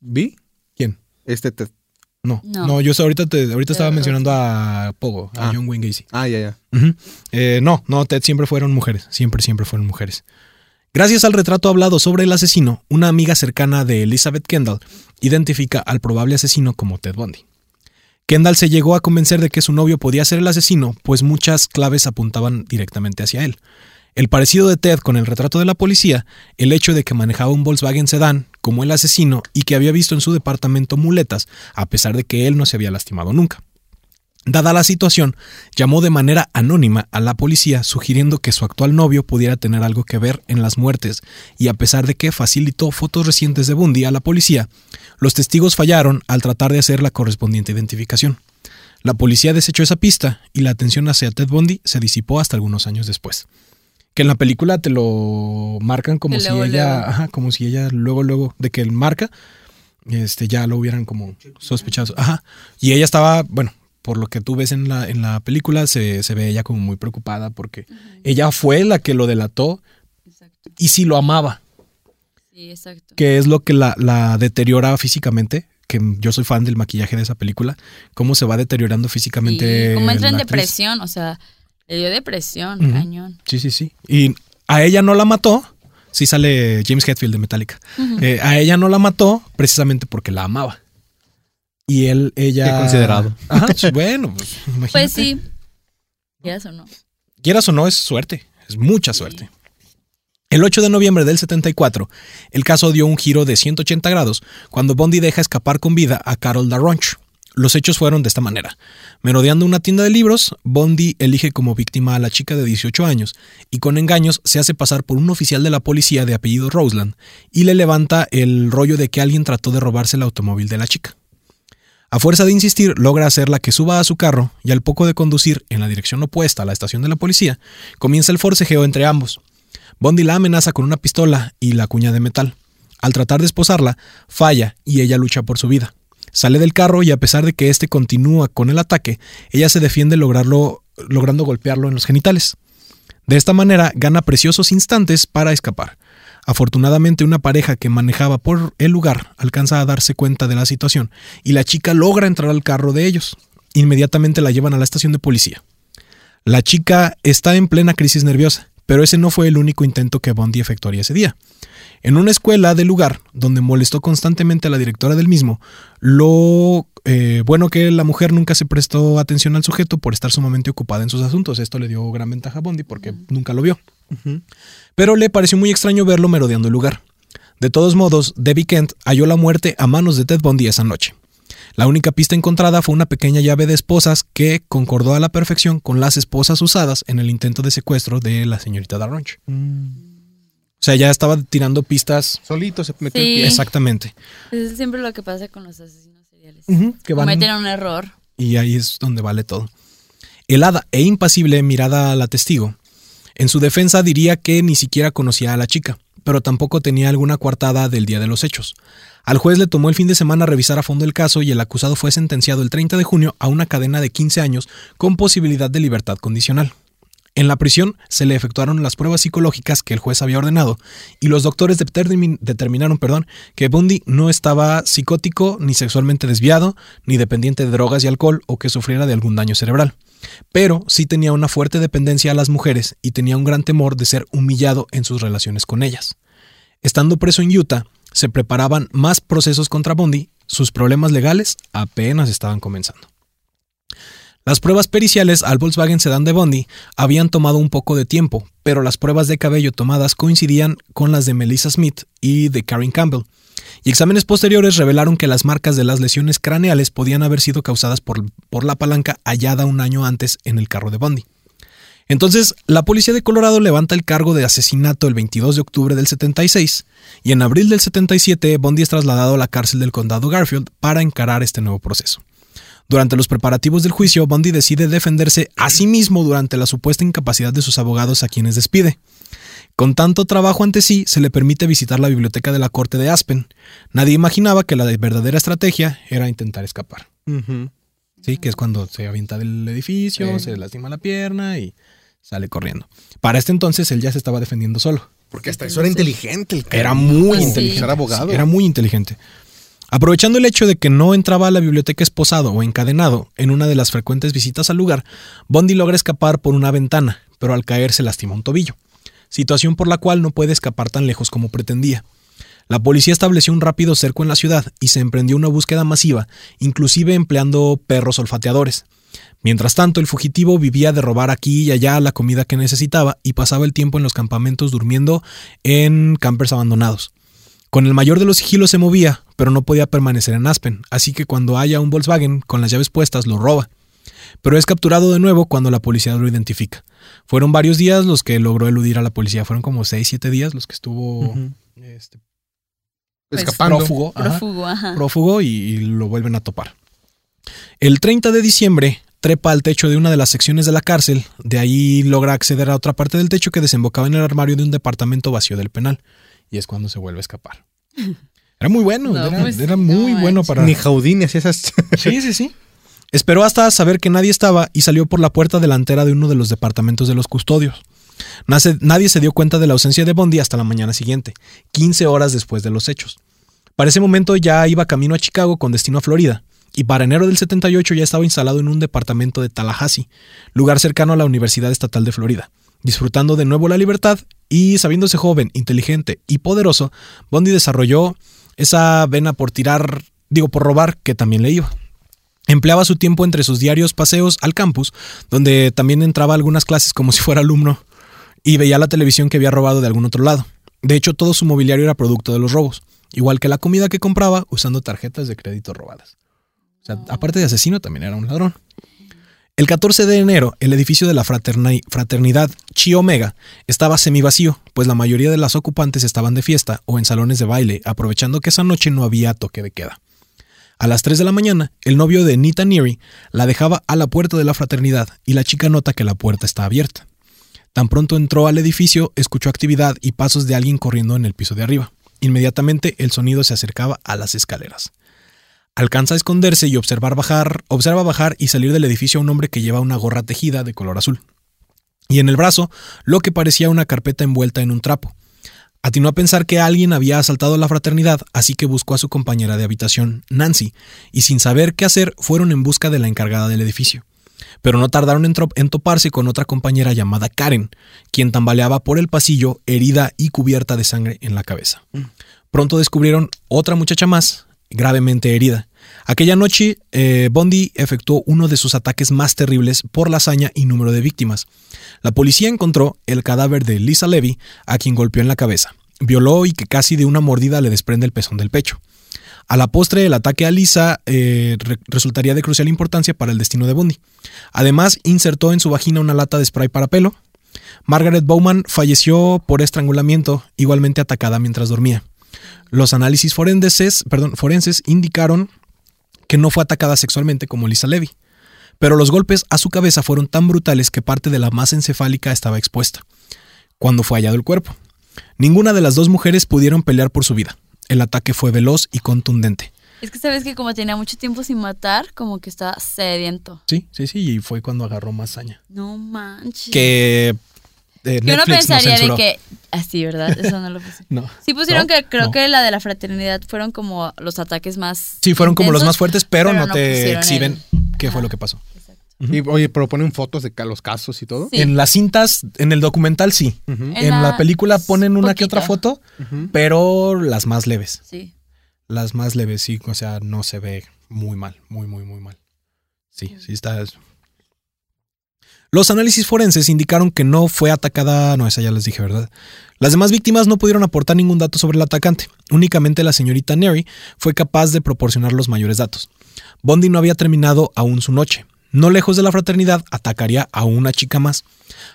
Speaker 2: ¿Vi?
Speaker 1: ¿Quién?
Speaker 2: Este. te-
Speaker 1: No, no,
Speaker 3: No.
Speaker 1: yo ahorita, te, ahorita estaba mencionando a Pogo, a
Speaker 2: Ah.
Speaker 1: John Wayne Gacy.
Speaker 2: Ah, ya, ya.
Speaker 1: Eh, no, no, Ted siempre fueron mujeres, siempre, siempre fueron mujeres. Gracias al retrato hablado sobre el asesino, una amiga cercana de Elizabeth Kendall identifica al probable asesino como Ted Bundy. Kendall se llegó a convencer de que su novio podía ser el asesino, pues muchas claves apuntaban directamente hacia él. El parecido de Ted con el retrato de la policía, el hecho de que manejaba un Volkswagen sedán como el asesino y que había visto en su departamento muletas, a pesar de que él no se había lastimado nunca. Dada la situación, llamó de manera anónima a la policía sugiriendo que su actual novio pudiera tener algo que ver en las muertes, y a pesar de que facilitó fotos recientes de Bundy a la policía, los testigos fallaron al tratar de hacer la correspondiente identificación. La policía desechó esa pista y la atención hacia Ted Bundy se disipó hasta algunos años después. Que en la película te lo marcan como si
Speaker 3: luego,
Speaker 1: ella,
Speaker 3: luego.
Speaker 1: ajá, como si ella luego, luego de que él marca, este, ya lo hubieran como sospechado. Ajá. Y ella estaba, bueno, por lo que tú ves en la, en la película, se, se ve ella como muy preocupada porque ella fue la que lo delató
Speaker 3: Exacto.
Speaker 1: y sí lo amaba,
Speaker 3: Sí, exacto.
Speaker 1: que es lo que la, la deteriora físicamente. Que yo soy fan del maquillaje de esa película, cómo se va deteriorando físicamente.
Speaker 3: Sí, como entra en depresión, o sea, le dio depresión, cañón.
Speaker 1: Sí, sí, sí. Y a ella no la mató. Sí sale James Hetfield de Metallica. Eh, a ella no la mató precisamente porque la amaba. Y él, ella.
Speaker 2: Qué considerado.
Speaker 1: Ajá, pues, bueno, pues, imagínate.
Speaker 3: Pues sí. ¿Quieras o no?
Speaker 1: Quieras o no, es suerte. Es mucha suerte. El 8 de noviembre del 74, el caso dio un giro de 180 grados cuando Bondi deja escapar con vida a Carol Darronch. Los hechos fueron de esta manera. Merodeando una tienda de libros, Bondi elige como víctima a la chica de 18 años y con engaños se hace pasar por un oficial de la policía de apellido Roseland y le levanta el rollo de que alguien trató de robarse el automóvil de la chica. A fuerza de insistir, logra hacerla que suba a su carro y al poco de conducir en la dirección opuesta a la estación de la policía, comienza el forcejeo entre ambos. Bondi la amenaza con una pistola y la cuña de metal. Al tratar de esposarla, falla y ella lucha por su vida. Sale del carro y a pesar de que éste continúa con el ataque, ella se defiende logrando golpearlo en los genitales. De esta manera gana preciosos instantes para escapar. Afortunadamente una pareja que manejaba por el lugar alcanza a darse cuenta de la situación y la chica logra entrar al carro de ellos. Inmediatamente la llevan a la estación de policía. La chica está en plena crisis nerviosa, pero ese no fue el único intento que Bondi efectuaría ese día. En una escuela del lugar, donde molestó constantemente a la directora del mismo, lo eh, bueno que la mujer nunca se prestó atención al sujeto por estar sumamente ocupada en sus asuntos. Esto le dio gran ventaja a Bondi porque nunca lo vio. Pero le pareció muy extraño verlo merodeando el lugar. De todos modos, Debbie Kent halló la muerte a manos de Ted Bundy esa noche. La única pista encontrada fue una pequeña llave de esposas que concordó a la perfección con las esposas usadas en el intento de secuestro de la señorita Darronch. O sea, ya estaba tirando pistas.
Speaker 2: Solito se metió
Speaker 3: Sí.
Speaker 2: el pie.
Speaker 1: Exactamente.
Speaker 3: Es siempre lo que pasa con los asesinos seriales.
Speaker 1: Que van-
Speaker 3: Cometen un error.
Speaker 1: y ahí es donde vale todo. Helada e impasible mirada a la testigo. En su defensa diría que ni siquiera conocía a la chica, pero tampoco tenía alguna coartada del día de los hechos. Al juez le tomó el fin de semana revisar a fondo el caso y el acusado fue sentenciado el 30 de junio a una cadena de 15 años con posibilidad de libertad condicional. En la prisión se le efectuaron las pruebas psicológicas que el juez había ordenado y los doctores determin- determinaron perdón, que Bundy no estaba psicótico, ni sexualmente desviado, ni dependiente de drogas y alcohol o que sufriera de algún daño cerebral. Pero sí tenía una fuerte dependencia a las mujeres y tenía un gran temor de ser humillado en sus relaciones con ellas. Estando preso en Utah, se preparaban más procesos contra Bundy, sus problemas legales apenas estaban comenzando. Las pruebas periciales al Volkswagen Sedan de Bundy habían tomado un poco de tiempo, pero las pruebas de cabello tomadas coincidían con las de Melissa Smith y de Karen Campbell, y exámenes posteriores revelaron que las marcas de las lesiones craneales podían haber sido causadas por, por la palanca hallada un año antes en el carro de Bundy. Entonces, la policía de Colorado levanta el cargo de asesinato el 22 de octubre del 76 y en abril del 77 Bundy es trasladado a la cárcel del condado Garfield para encarar este nuevo proceso. Durante los preparativos del juicio, Bundy decide defenderse a sí mismo durante la supuesta incapacidad de sus abogados a quienes despide. Con tanto trabajo ante sí, se le permite visitar la biblioteca de la corte de Aspen. Nadie imaginaba que la verdadera estrategia era intentar escapar. Sí, que es cuando se avienta del edificio,
Speaker 2: Sí.
Speaker 1: se lastima la pierna y sale corriendo. Para este entonces él ya se estaba defendiendo solo.
Speaker 2: Porque hasta eso era inteligente el
Speaker 1: Era muy
Speaker 3: Pues sí.
Speaker 1: inteligente.
Speaker 2: Era abogado.
Speaker 1: Sí, era muy inteligente. Aprovechando el hecho de que no entraba a la biblioteca esposado o encadenado en una de las frecuentes visitas al lugar, Bondi logra escapar por una ventana, pero al caer se lastima un tobillo, situación por la cual no puede escapar tan lejos como pretendía. La policía estableció un rápido cerco en la ciudad y se emprendió una búsqueda masiva, inclusive empleando perros olfateadores. Mientras tanto, el fugitivo vivía de robar aquí y allá la comida que necesitaba y pasaba el tiempo en los campamentos durmiendo en campers abandonados. Con el mayor de los sigilos se movía, pero no podía permanecer en Aspen, así que cuando haya un Volkswagen con las llaves puestas lo roba. Pero es capturado de nuevo cuando la policía lo identifica. Fueron varios días los que logró eludir a la policía, fueron como 6, 7 días los que estuvo
Speaker 2: Ujú.
Speaker 1: este,
Speaker 3: Pues,
Speaker 2: Escapando.
Speaker 1: prófugo. ajá
Speaker 3: Prófugo, ajá.
Speaker 1: prófugo y, y lo vuelven a topar. El 30 de diciembre trepa al techo de una de las secciones de la cárcel, de ahí logra acceder a otra parte del techo que desembocaba en el armario de un departamento vacío del penal, y es cuando se vuelve a escapar. Era muy bueno,
Speaker 3: No,
Speaker 1: era,
Speaker 3: pues,
Speaker 1: era
Speaker 3: no
Speaker 1: muy bueno para...
Speaker 2: Ni Jaudín hacía esas.
Speaker 1: Sí, sí, sí. Esperó hasta saber que nadie estaba y salió por la puerta delantera de uno de los departamentos de los custodios. Nace- nadie se dio cuenta de la ausencia de Bondi hasta la mañana siguiente, 15 horas después de los hechos. Para ese momento ya iba camino a Chicago con destino a Florida, y para enero del 78 ya estaba instalado en un departamento de Tallahassee, lugar cercano a la Universidad Estatal de Florida. Disfrutando de nuevo la libertad y sabiéndose joven, inteligente y poderoso, Bondi desarrolló esa vena por tirar, digo, por robar, que también le iba. Empleaba su tiempo entre sus diarios paseos al campus, donde también entraba a algunas clases como si fuera alumno, y veía la televisión que había robado de algún otro lado. De hecho, todo su mobiliario era producto de los robos, igual que la comida que compraba usando tarjetas de crédito robadas. O sea, aparte de asesino, también era un ladrón. El 14 de enero, el edificio de la fraterni- fraternidad Chi Omega estaba semivacío, pues la mayoría de las ocupantes estaban de fiesta o en salones de baile, aprovechando que esa noche no había toque de queda. A las 3 de la mañana, el novio de Nita Neary la dejaba a la puerta de la fraternidad y la chica nota que la puerta está abierta. Tan pronto entró al edificio, escuchó actividad y pasos de alguien corriendo en el piso de arriba. Inmediatamente el sonido se acercaba a las escaleras. Alcanza a esconderse y observar bajar, observa bajar y salir del edificio a un hombre que lleva una gorra tejida de color azul. Y en el brazo, lo que parecía una carpeta envuelta en un trapo. Atinó a pensar que alguien había asaltado la fraternidad, así que buscó a su compañera de habitación, Nancy, y sin saber qué hacer, fueron en busca de la encargada del edificio. pero no tardaron en, en toparse con otra compañera llamada Karen, quien tambaleaba por el pasillo, herida y cubierta de sangre en la cabeza. Pronto descubrieron otra muchacha más, gravemente herida. Aquella noche, eh, Bondi efectuó uno de sus ataques más terribles por la hazaña y número de víctimas. La policía encontró el cadáver de Lisa Levy, a quien golpeó en la cabeza, violó y que casi de una mordida le desprende el pezón del pecho. A la postre, el ataque a Lisa eh, re- resultaría de crucial importancia para el destino de Bundy. Además, insertó en su vagina una lata de spray para pelo. Margaret Bowman falleció por estrangulamiento, igualmente atacada mientras dormía. Los análisis forenses, perdón, forenses indicaron que no fue atacada sexualmente como Lisa Levy, pero los golpes a su cabeza fueron tan brutales que parte de la masa encefálica estaba expuesta cuando fue hallado el cuerpo. Ninguna de las dos mujeres pudieron pelear por su vida. El ataque fue veloz y contundente.
Speaker 3: Es que sabes que como tenía mucho tiempo sin matar, como que estaba sediento.
Speaker 1: Sí, sí, sí, y fue cuando agarró más saña.
Speaker 3: No manches.
Speaker 1: Que eh, Netflix no
Speaker 3: pensaría de que. Así, ¿verdad? Eso no lo puse.
Speaker 1: No.
Speaker 3: Sí pusieron
Speaker 1: ¿No?
Speaker 3: que creo
Speaker 1: No.
Speaker 3: que la de la fraternidad fueron como los ataques más.
Speaker 1: Sí, fueron como los más fuertes, pero, no, te
Speaker 3: pusieron
Speaker 1: exhiben
Speaker 3: el-
Speaker 1: qué fue lo que pasó.
Speaker 2: Y oye, pero ponen fotos de los casos y todo.
Speaker 3: Sí.
Speaker 1: En las cintas, en el documental sí.
Speaker 3: En
Speaker 1: En, la película ponen una que otra foto, pero las más leves.
Speaker 3: Sí.
Speaker 1: Las más leves, sí. O sea, no se ve muy mal, muy, muy, muy mal. Sí, sí está. Los análisis forenses indicaron que no fue atacada. No, esa ya les dije, ¿verdad? Las demás víctimas no pudieron aportar ningún dato sobre el atacante. Únicamente la señorita Neri fue capaz de proporcionar los mayores datos. Bondi no había terminado aún su noche. No lejos de la fraternidad, atacaría a una chica más.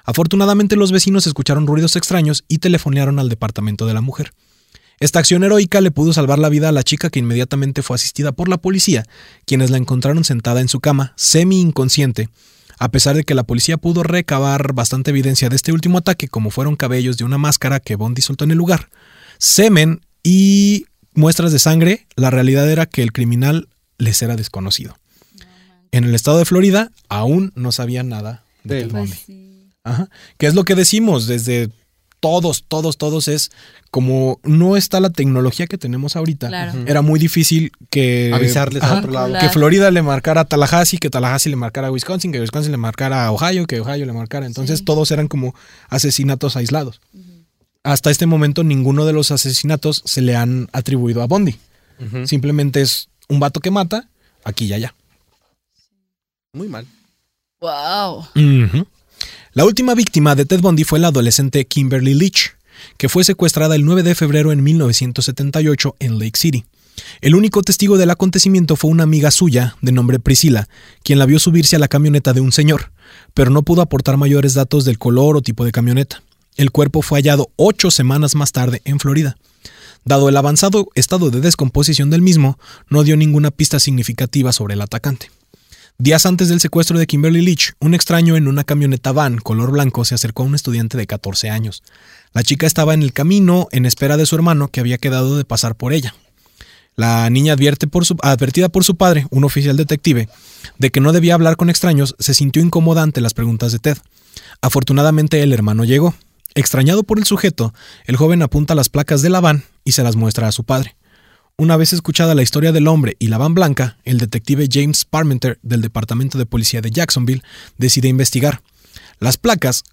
Speaker 1: Afortunadamente los vecinos escucharon ruidos extraños y telefonearon al departamento de la mujer. Esta acción heroica le pudo salvar la vida a la chica que inmediatamente fue asistida por la policía, quienes la encontraron sentada en su cama, semi inconsciente. A pesar de que la policía pudo recabar bastante evidencia de este último ataque, como fueron cabellos de una máscara que Bondi soltó en el lugar, semen y muestras de sangre, la realidad era que el criminal les era desconocido. En el estado de Florida aún no sabían nada de
Speaker 2: De
Speaker 3: sí.
Speaker 1: Ajá. Que es lo que decimos desde todos, todos, todos es como no está la tecnología que tenemos ahorita.
Speaker 3: Claro.
Speaker 1: Era muy difícil que
Speaker 2: Avisarles a
Speaker 1: Ajá.
Speaker 2: otro lado.
Speaker 1: que Florida le marcara a Tallahassee, que Tallahassee le marcara a Wisconsin, que Wisconsin le marcara a Ohio, que Ohio le marcara. Entonces
Speaker 3: Sí.
Speaker 1: todos eran como asesinatos aislados. Hasta este momento ninguno de los asesinatos se le han atribuido a Bondi. Simplemente es un vato que mata aquí y allá.
Speaker 2: Muy mal.
Speaker 3: Wow.
Speaker 1: La última víctima de Ted Bundy fue la adolescente Kimberly Leach, que fue secuestrada el 9 de febrero en 1978 en Lake City. El único testigo del acontecimiento fue una amiga suya, de nombre Priscilla, quien la vio subirse a la camioneta de un señor, pero no pudo aportar mayores datos del color o tipo de camioneta. El cuerpo fue hallado ocho semanas más tarde en Florida. Dado el avanzado estado de descomposición del mismo, no dio ninguna pista significativa sobre el atacante. Días antes del secuestro de Kimberly Leach, un extraño en una camioneta van color blanco se acercó a un estudiante de 14 años. La chica estaba en el camino en espera de su hermano que había quedado de pasar por ella. La niña advierte por su, advertida por su padre, un oficial detective, de que no debía hablar con extraños, se sintió incómoda ante las preguntas de Ted. Afortunadamente el hermano llegó. Extrañado por el sujeto, el joven apunta las placas de la van y se las muestra a su padre. Una vez escuchada la historia del hombre y la van blanca, el detective James Parmenter del Departamento de Policía de Jacksonville decide investigar. Las placas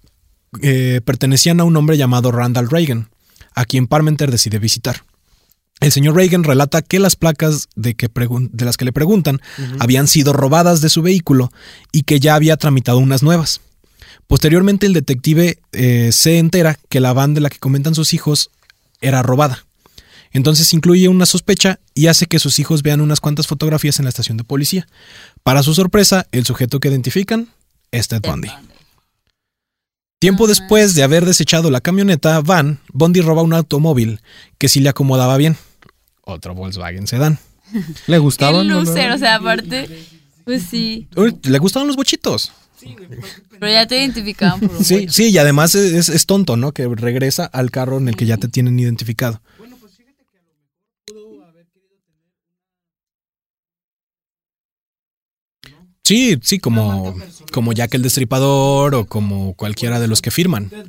Speaker 1: eh, pertenecían a un hombre llamado Randall Reagan, a quien Parmenter decide visitar. El señor Reagan relata que las placas de, que pregun- de las que le preguntan habían sido robadas de su vehículo y que ya había tramitado unas nuevas. Posteriormente el detective eh, se entera que la van de la que comentan sus hijos era robada. Entonces incluye una sospecha y hace que sus hijos vean unas cuantas fotografías en la estación de policía. Para su sorpresa, el sujeto que identifican es Ted Bundy. Tiempo
Speaker 3: Ah.
Speaker 1: después de haber desechado la camioneta van, Bundy roba un automóvil que sí le acomodaba bien. Otro Volkswagen Sedan.
Speaker 2: ¿Le
Speaker 3: Qué
Speaker 2: gustaban? no?
Speaker 3: o sea, aparte. Pues sí.
Speaker 1: Le gustaban los bochitos.
Speaker 3: Pero ya te identificaban por un
Speaker 1: Sí,
Speaker 3: bocho.
Speaker 1: sí, y además es tonto, ¿no? Que regresa al carro en el que ya te tienen identificado. Sí, sí, como, como Jack el Destripador o como cualquiera de los que firman.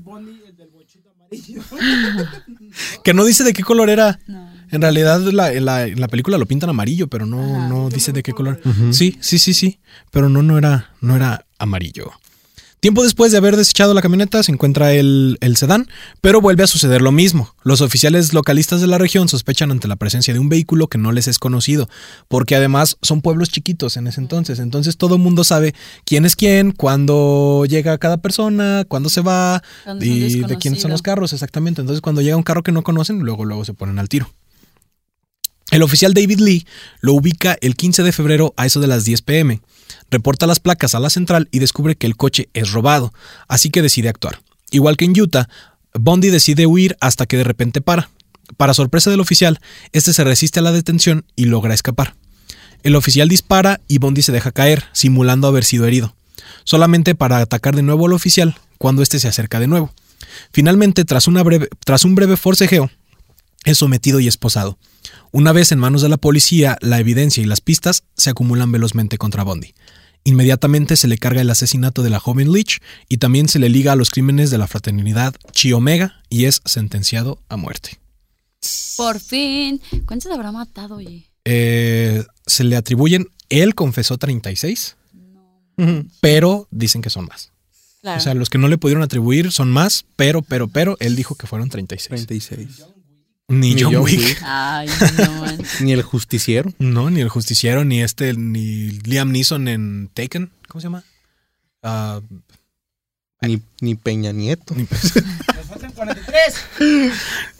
Speaker 1: Que no dice de qué color era.
Speaker 3: No.
Speaker 1: En realidad la, en la, en la película lo pintan amarillo, pero no,
Speaker 3: Ajá.
Speaker 1: no dice de qué color. Sí, sí, sí, sí. Pero no, no era, no era amarillo. Tiempo después de haber desechado la camioneta, se encuentra el, el sedán, pero vuelve a suceder lo mismo. Los oficiales localistas de la región sospechan ante la presencia de un vehículo que no les es conocido, porque además son pueblos chiquitos en ese entonces. Entonces todo el mundo sabe quién es quién, cuándo llega cada persona, cuándo se va y de quién son los carros, exactamente. Entonces cuando llega un carro que no conocen, luego, luego se ponen al tiro. El oficial David Lee lo ubica el 15 de febrero a eso de las 10 pm. Reporta las placas a la central y descubre que el coche es robado, así que decide actuar. Igual que en Utah, Bondi decide huir hasta que de repente para. Para sorpresa del oficial, este se resiste a la detención y logra escapar. El oficial dispara y Bondi se deja caer, simulando haber sido herido, solamente para atacar de nuevo al oficial cuando éste se acerca de nuevo. Finalmente, tras, tras un breve forcejeo, es sometido y esposado. Una vez en manos de la policía, la evidencia y las pistas se acumulan velozmente contra Bondi. Inmediatamente se le carga el asesinato de la joven Leach y también se le liga a los crímenes de la fraternidad Chi Omega y es sentenciado a muerte.
Speaker 3: Por fin. ¿Cuántos habrá matado, oye?
Speaker 1: Eh, se le atribuyen, él confesó 36,
Speaker 2: Ujú.
Speaker 1: pero dicen que son más.
Speaker 3: Claro.
Speaker 1: O sea, los que no le pudieron atribuir son más, pero, pero, pero, él dijo que fueron 36.
Speaker 2: 36.
Speaker 1: Ni
Speaker 2: Ni
Speaker 1: John
Speaker 2: John
Speaker 1: Wick.
Speaker 2: Wick.
Speaker 3: Ay, no.
Speaker 2: Ni el justiciero.
Speaker 1: No, ni el justiciero, ni este, ni Liam Neeson en Taken. ¿Cómo se llama? Ah,
Speaker 2: Ni, ni Peña Nieto.
Speaker 1: ni-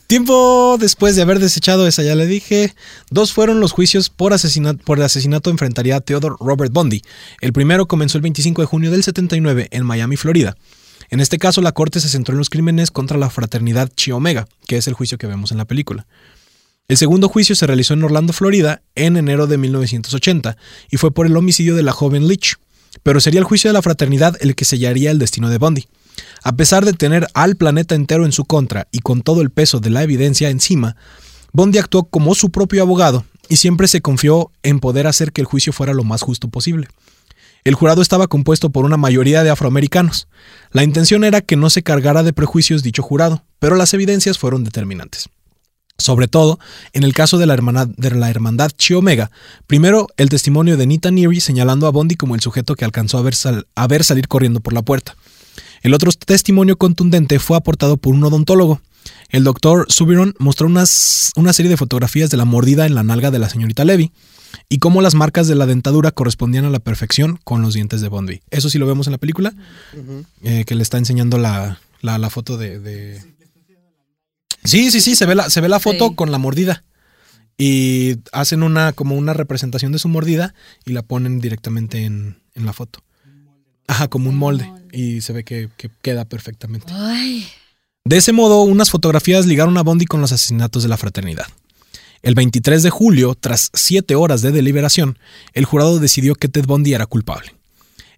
Speaker 1: Tiempo después de haber desechado esa, ya le dije, dos fueron los juicios por asesinato, por asesinato enfrentaría a Theodore Robert Bundy. El primero comenzó el 25 de junio del 79 en Miami, Florida. En este caso, la corte se centró en los crímenes contra la fraternidad Chi Omega, que es el juicio que vemos en la película. El segundo juicio se realizó en Orlando, Florida, en enero de 1980, y fue por el homicidio de la joven Leach. Pero sería el juicio de la fraternidad el que sellaría el destino de Bundy. A pesar de tener al planeta entero en su contra y con todo el peso de la evidencia encima, Bondi actuó como su propio abogado y siempre se confió en poder hacer que el juicio fuera lo más justo posible. El jurado estaba compuesto por una mayoría de afroamericanos. La intención era que no se cargara de prejuicios dicho jurado, pero las evidencias fueron determinantes. Sobre todo, en el caso de la hermandad, de la hermandad Chi Omega, primero el testimonio de Nita Neary señalando a Bondi como el sujeto que alcanzó a ver, a ver salir corriendo por la puerta. El otro testimonio contundente fue aportado por un odontólogo. El doctor Subiron mostró unas- una serie de fotografías de la mordida en la nalga de la señorita Levy y cómo las marcas de la dentadura correspondían a la perfección con los dientes de Bondi. Eso sí lo vemos en la película, eh, que le está enseñando la, la- la foto de, de- Sí, sí, sí, se ve la, se ve la foto
Speaker 3: Sí.
Speaker 1: con la mordida. Y hacen una como una representación de su mordida y la ponen directamente en, en la foto. Ajá, como un molde. Y se ve que, que queda perfectamente.
Speaker 3: Ay.
Speaker 1: De ese modo, unas fotografías ligaron a Bondi con los asesinatos de la fraternidad. El 23 de julio, tras siete horas de deliberación, el jurado decidió que Ted Bundy era culpable.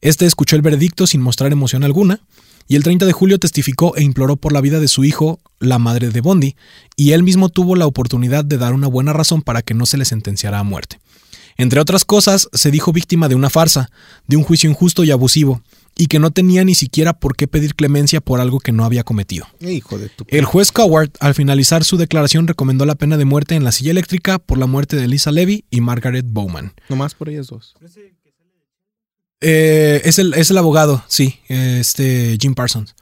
Speaker 1: Este escuchó el veredicto sin mostrar emoción alguna, y el 30 de julio testificó e imploró por la vida de su hijo, la madre de Bondi, y él mismo tuvo la oportunidad de dar una buena razón para que no se le sentenciara a muerte. Entre otras cosas, se dijo víctima de una farsa, de un juicio injusto y abusivo, y que no tenía ni siquiera por qué pedir clemencia por algo que no había cometido.
Speaker 2: Hijo de tu.
Speaker 1: El juez Coward, al finalizar su declaración, recomendó la pena de muerte en la silla eléctrica por la muerte de Lisa Levy y Margaret Bowman.
Speaker 2: Nomás por ellas dos.
Speaker 1: Eh, es, el, es el abogado, sí, este Jim Parsons.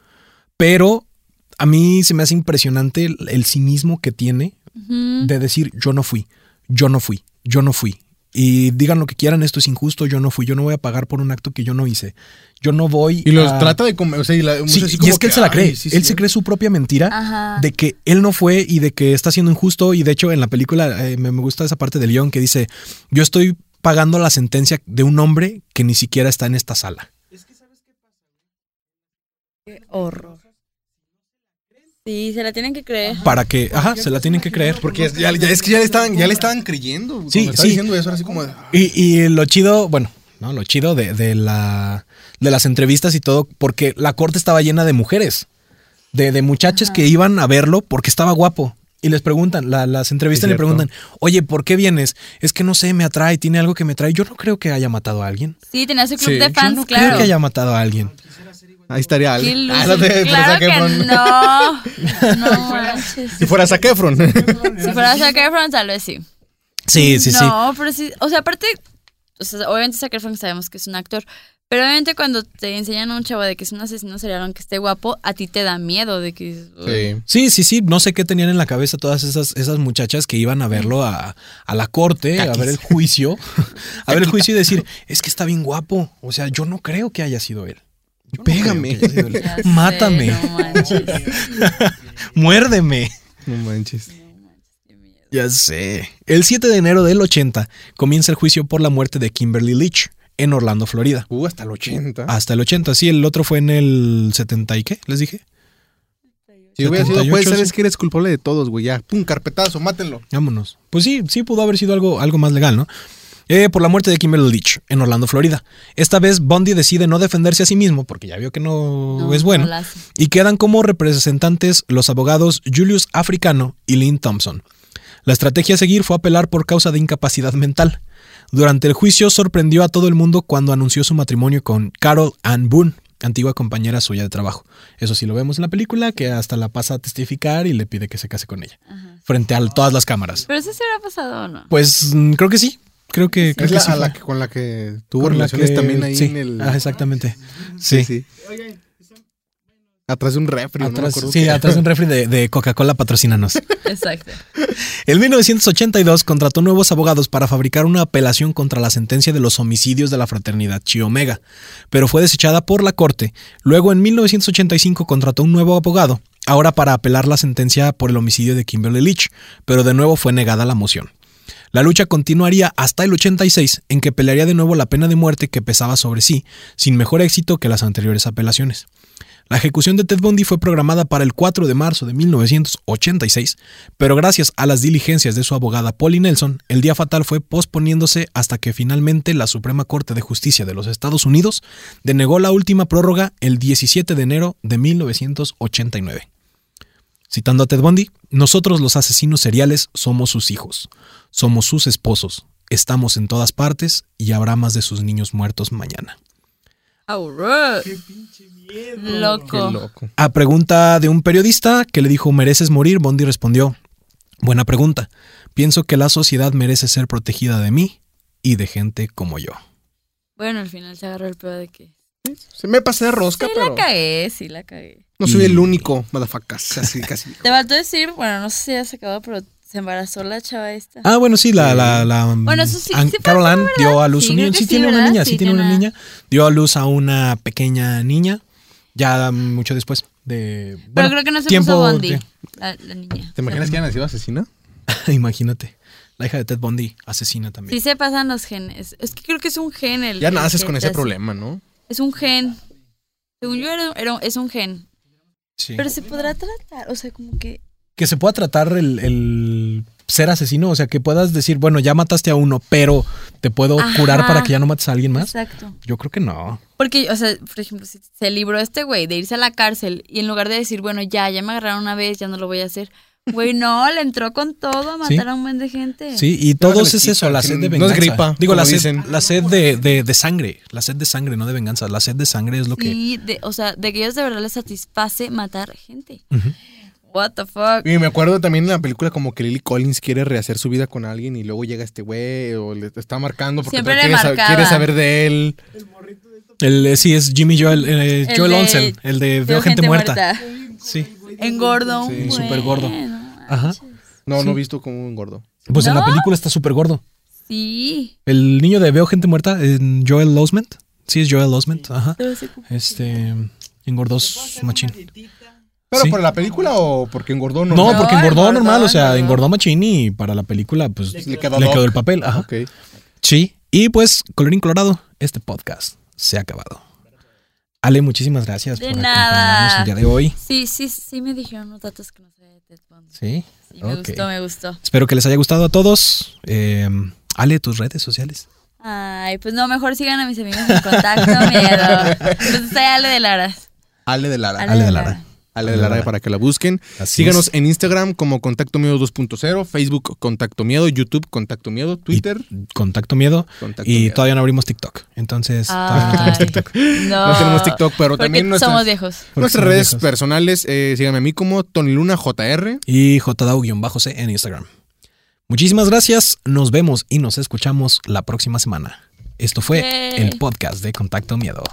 Speaker 1: Pero a mí se me hace impresionante el, el cinismo que tiene de decir yo no fui, yo no fui, yo no fui. Y digan lo que quieran, esto es injusto, yo no fui, yo no voy a pagar por un acto que yo no hice. Yo no voy
Speaker 2: Y los
Speaker 1: a-
Speaker 2: trata de comer. O sea, y, la-
Speaker 1: Sí, y es que él se la
Speaker 2: ay,
Speaker 1: cree.
Speaker 2: sí,
Speaker 1: él
Speaker 2: sí.
Speaker 1: se cree su propia mentira
Speaker 3: Ajá.
Speaker 1: de que él no fue y de que está siendo injusto. Y de hecho, en la película eh, me, me gusta esa parte de León que dice: Yo estoy pagando la sentencia de un hombre que ni siquiera está en esta sala.
Speaker 3: Qué horror. Sí, se la tienen que creer.
Speaker 1: Para que, ajá, se la tienen que creer.
Speaker 2: Porque ya, ya- es que ya le estaban, ya le estaban creyendo.
Speaker 1: Sí, sí.
Speaker 2: diciendo eso, era así como. de,
Speaker 1: Y, y lo chido, bueno, no, lo chido de, de la de las entrevistas y todo, porque la corte estaba llena de mujeres, de, de muchachas que iban a verlo porque estaba guapo. Y les preguntan, la- las entrevistas le preguntan, oye, ¿por qué vienes? Es que no sé, me atrae, tiene algo que me atrae. Yo no creo que haya matado a alguien.
Speaker 3: Sí, tenía su club
Speaker 2: Sí,
Speaker 3: de
Speaker 2: yo
Speaker 3: fans,
Speaker 1: no
Speaker 3: claro.
Speaker 1: creo que haya matado a alguien.
Speaker 2: Ahí estaría Ale.
Speaker 3: Qué
Speaker 2: Ah, no te-
Speaker 3: claro
Speaker 2: Zac
Speaker 3: que
Speaker 2: Efron.
Speaker 3: no. No manches.
Speaker 2: Si fuera Zac Efron.
Speaker 3: Si fuera Zac Efron, tal vez sí.
Speaker 1: Sí, sí, sí.
Speaker 3: No, pero sí. O sea, aparte, o sea, obviamente Zac Efron sabemos que es un actor. Pero obviamente cuando te enseñan a un chavo de que es un asesino serial, aunque esté guapo, a ti te da miedo de que...
Speaker 2: Sí.
Speaker 1: Sí, sí, sí. No sé qué tenían en la cabeza todas esas, esas muchachas que iban a verlo a, a la corte, a ver el juicio, a ver el juicio y decir, es que está bien guapo. O sea, yo no creo que haya sido él. No
Speaker 2: Pégame.
Speaker 3: sé,
Speaker 1: Mátame.
Speaker 3: no manches.
Speaker 1: Muérdeme.
Speaker 2: No manches.
Speaker 1: Ya sé. El 7 de enero del 80 comienza el juicio por la muerte de Kimberly Leach en Orlando, Florida.
Speaker 2: Uh, hasta el 80.
Speaker 1: Hasta el 80, sí, el otro fue en el 70 y qué, les dije.
Speaker 2: si hubiera sido
Speaker 1: 78,
Speaker 2: juez, sabes
Speaker 1: sí.
Speaker 2: que eres culpable de todos, güey. Ya, pum, carpetazo, mátenlo.
Speaker 1: Vámonos. Pues sí, sí pudo haber sido algo, algo más legal, ¿no? Eh, por la muerte de Kimberly Leach en Orlando, Florida. Esta vez Bundy decide no defenderse a sí mismo porque ya vio que no,
Speaker 3: No,
Speaker 1: es bueno.
Speaker 3: no
Speaker 1: y quedan como representantes los abogados Julius Africano y Lynn Thompson. La estrategia a seguir fue apelar por causa de incapacidad mental. Durante el juicio sorprendió a todo el mundo cuando anunció su matrimonio con Carol Ann Boone, antigua compañera suya de trabajo. Eso sí lo vemos en la película, que hasta la pasa a testificar y le pide que se case con ella,
Speaker 3: Ajá.
Speaker 1: frente a todas las cámaras.
Speaker 3: Pero eso sí hubiera pasado o no.
Speaker 1: Pues mm, creo que sí, creo que, creo
Speaker 2: Es
Speaker 1: que
Speaker 2: la,
Speaker 1: sí
Speaker 2: a la
Speaker 1: fue.
Speaker 2: que- con la que tuvo
Speaker 1: Con la
Speaker 2: relaciones
Speaker 1: que-
Speaker 2: también ahí
Speaker 1: sí.
Speaker 2: en el.
Speaker 1: Ah, exactamente. Sí.
Speaker 2: sí. Atrás de un refri.
Speaker 1: Atrás, sí, atrás de un refri de, de Coca-Cola patrocínanos.
Speaker 3: Exacto.
Speaker 1: En 1982 contrató nuevos abogados para fabricar una apelación contra la sentencia de los homicidios de la fraternidad Chi Omega, pero fue desechada por la corte. Luego en 1985 contrató un nuevo abogado, ahora para apelar la sentencia por el homicidio de Kimberly Leach, pero de nuevo fue negada la moción. La lucha continuaría hasta el 86, en que pelearía de nuevo la pena de muerte que pesaba sobre sí, sin mejor éxito que las anteriores apelaciones. La ejecución de Ted Bundy fue programada para el 4 de marzo de 1986, pero gracias a las diligencias de su abogada Polly Nelson, el día fatal fue posponiéndose hasta que finalmente la Suprema Corte de Justicia de los Estados Unidos denegó la última prórroga el 17 de enero de 1989. Citando a Ted Bundy, nosotros los asesinos seriales somos sus hijos, somos sus esposos, estamos en todas partes y habrá más de sus niños muertos mañana.
Speaker 3: Alright.
Speaker 2: Qué
Speaker 3: Loco.
Speaker 2: loco.
Speaker 1: A pregunta de un periodista que le dijo ¿mereces morir? Bondi respondió, buena pregunta. Pienso que la sociedad merece ser protegida de mí y de gente como yo.
Speaker 3: Bueno, al final se agarró el pedo de que.
Speaker 2: Se me pasé de rosca,
Speaker 3: Sí,
Speaker 2: pero.
Speaker 3: la cagué, sí, la cagué.
Speaker 2: No soy el único, madafacas. Casi, casi.
Speaker 3: Te faltó decir, bueno, no sé si ya se acabó, pero se embarazó la chava esta.
Speaker 1: Ah, bueno, sí, la, la, la
Speaker 3: Bueno, eso sí-
Speaker 1: An-
Speaker 3: sí
Speaker 1: Carol
Speaker 3: así,
Speaker 1: Ann dio a luz
Speaker 3: Sí,
Speaker 1: un Sí,
Speaker 3: sí,
Speaker 1: tiene una niña,
Speaker 3: Sí,
Speaker 1: sí, tiene una niña. Dio a luz a una pequeña niña, ya mucho después de...
Speaker 3: pero creo que no se
Speaker 1: tiempo
Speaker 3: puso Bondi,
Speaker 1: de-
Speaker 3: la, la niña.
Speaker 2: ¿Te imaginas que haya nacido asesina?
Speaker 1: Imagínate, la hija de Ted Bundy, asesina también.
Speaker 3: Sí se pasan los genes. Es que creo que es un gen el
Speaker 2: Ya naces con ese
Speaker 3: hace-
Speaker 2: problema, ¿no?
Speaker 3: Es un gen. Según yo era, era- es un gen.
Speaker 1: Sí.
Speaker 3: Pero se podrá tratar, o sea, como que...
Speaker 1: que se pueda tratar el, el ser asesino, o sea, que puedas decir, bueno, ya mataste a uno, pero te puedo
Speaker 3: Ajá.
Speaker 1: curar para que ya no mates a alguien más.
Speaker 3: Exacto.
Speaker 1: Yo creo que no.
Speaker 3: Porque, o sea, por ejemplo, si se libró este güey de irse a la cárcel y en lugar de decir, bueno, ya, ya me agarraron una vez, ya no lo voy a hacer. Güey, no, le entró con todo a matar
Speaker 1: Sí.
Speaker 3: a un buen de gente.
Speaker 1: Sí, y
Speaker 2: Pero
Speaker 1: todos
Speaker 2: se
Speaker 1: es eso, la sed de
Speaker 2: no es
Speaker 1: venganza.
Speaker 2: gripa,
Speaker 1: Digo, la sed, la sed de, de- de sangre, la sed de sangre, no de venganza. La sed de sangre es lo que...
Speaker 3: Sí, de, o sea, de que ellos de verdad les satisface matar gente.
Speaker 1: Ujú.
Speaker 3: What the fuck.
Speaker 2: Y me acuerdo también en la película como que Lily Collins quiere rehacer su vida con alguien y luego llega este güey o le está marcando porque
Speaker 3: Siempre
Speaker 2: quiere,
Speaker 3: le
Speaker 2: sa-
Speaker 3: marcaba.
Speaker 2: quiere saber de él.
Speaker 1: El, eh, sí, es Jimmy Joel, eh,
Speaker 3: El
Speaker 1: Joel
Speaker 3: de-
Speaker 1: Olsen, el de Veo
Speaker 3: Veo
Speaker 1: gente, muerta. Sí.
Speaker 3: Engordo.
Speaker 2: Sí,
Speaker 3: un
Speaker 1: súper gordo. Ajá.
Speaker 2: No,
Speaker 1: Sí.
Speaker 2: no he visto como un gordo.
Speaker 1: Pues en la película está súper gordo.
Speaker 3: Sí.
Speaker 1: El niño de Veo gente muerta, en Joel Osment. Sí, es Joel Osment, ajá.
Speaker 3: Sí,
Speaker 1: Este, engordó machín.
Speaker 2: ¿Pero
Speaker 1: Sí.
Speaker 2: por la película o porque engordó?
Speaker 1: No,
Speaker 2: normal?
Speaker 1: porque
Speaker 3: No,
Speaker 1: engordó
Speaker 3: engordó,
Speaker 1: normal, o sea,
Speaker 3: engordó.
Speaker 1: engordó machín y para la película, pues
Speaker 2: Le
Speaker 1: le
Speaker 2: quedó
Speaker 1: quedó,
Speaker 2: doc.
Speaker 1: el papel. Ajá.
Speaker 2: Ok.
Speaker 1: Sí. Y pues, colorín colorado, este podcast se ha acabado. Ale, muchísimas gracias
Speaker 3: De
Speaker 1: por
Speaker 3: nada.
Speaker 1: acompañarnos el día de hoy.
Speaker 3: Sí, sí, sí me dijeron unos datos que no sé de Ted Bundy.
Speaker 1: Sí.
Speaker 3: Sí, me gustó, me gustó.
Speaker 1: Espero que les haya gustado a todos. Eh, Ale, tus redes sociales.
Speaker 3: Ay, pues no, mejor sigan a mis amigos en contacto, miedo. Entonces soy Ale de Laras.
Speaker 2: Ale de Lara.
Speaker 1: Ale de Lara.
Speaker 2: Ale de la Raya para que la busquen.
Speaker 1: Así
Speaker 2: Síganos
Speaker 1: es.
Speaker 2: en Instagram como Contacto Miedo 2.0, Facebook Contacto Miedo, YouTube Contacto Miedo, Twitter
Speaker 1: Contacto Miedo.
Speaker 2: Contacto
Speaker 1: y
Speaker 2: Miedo.
Speaker 1: todavía no abrimos TikTok. Entonces, todavía no tenemos TikTok.
Speaker 3: no.
Speaker 2: No tenemos TikTok, pero
Speaker 3: Porque
Speaker 2: también nuestras,
Speaker 3: somos viejos.
Speaker 2: Nuestras
Speaker 1: somos
Speaker 2: redes
Speaker 1: viejos.
Speaker 2: personales. Eh, síganme a mí como Tony Luna JR.
Speaker 1: Y JDAU-C en Instagram. Muchísimas gracias. Nos vemos y nos escuchamos la próxima semana. Esto fue
Speaker 3: Yay.
Speaker 1: el podcast de Contacto Miedo.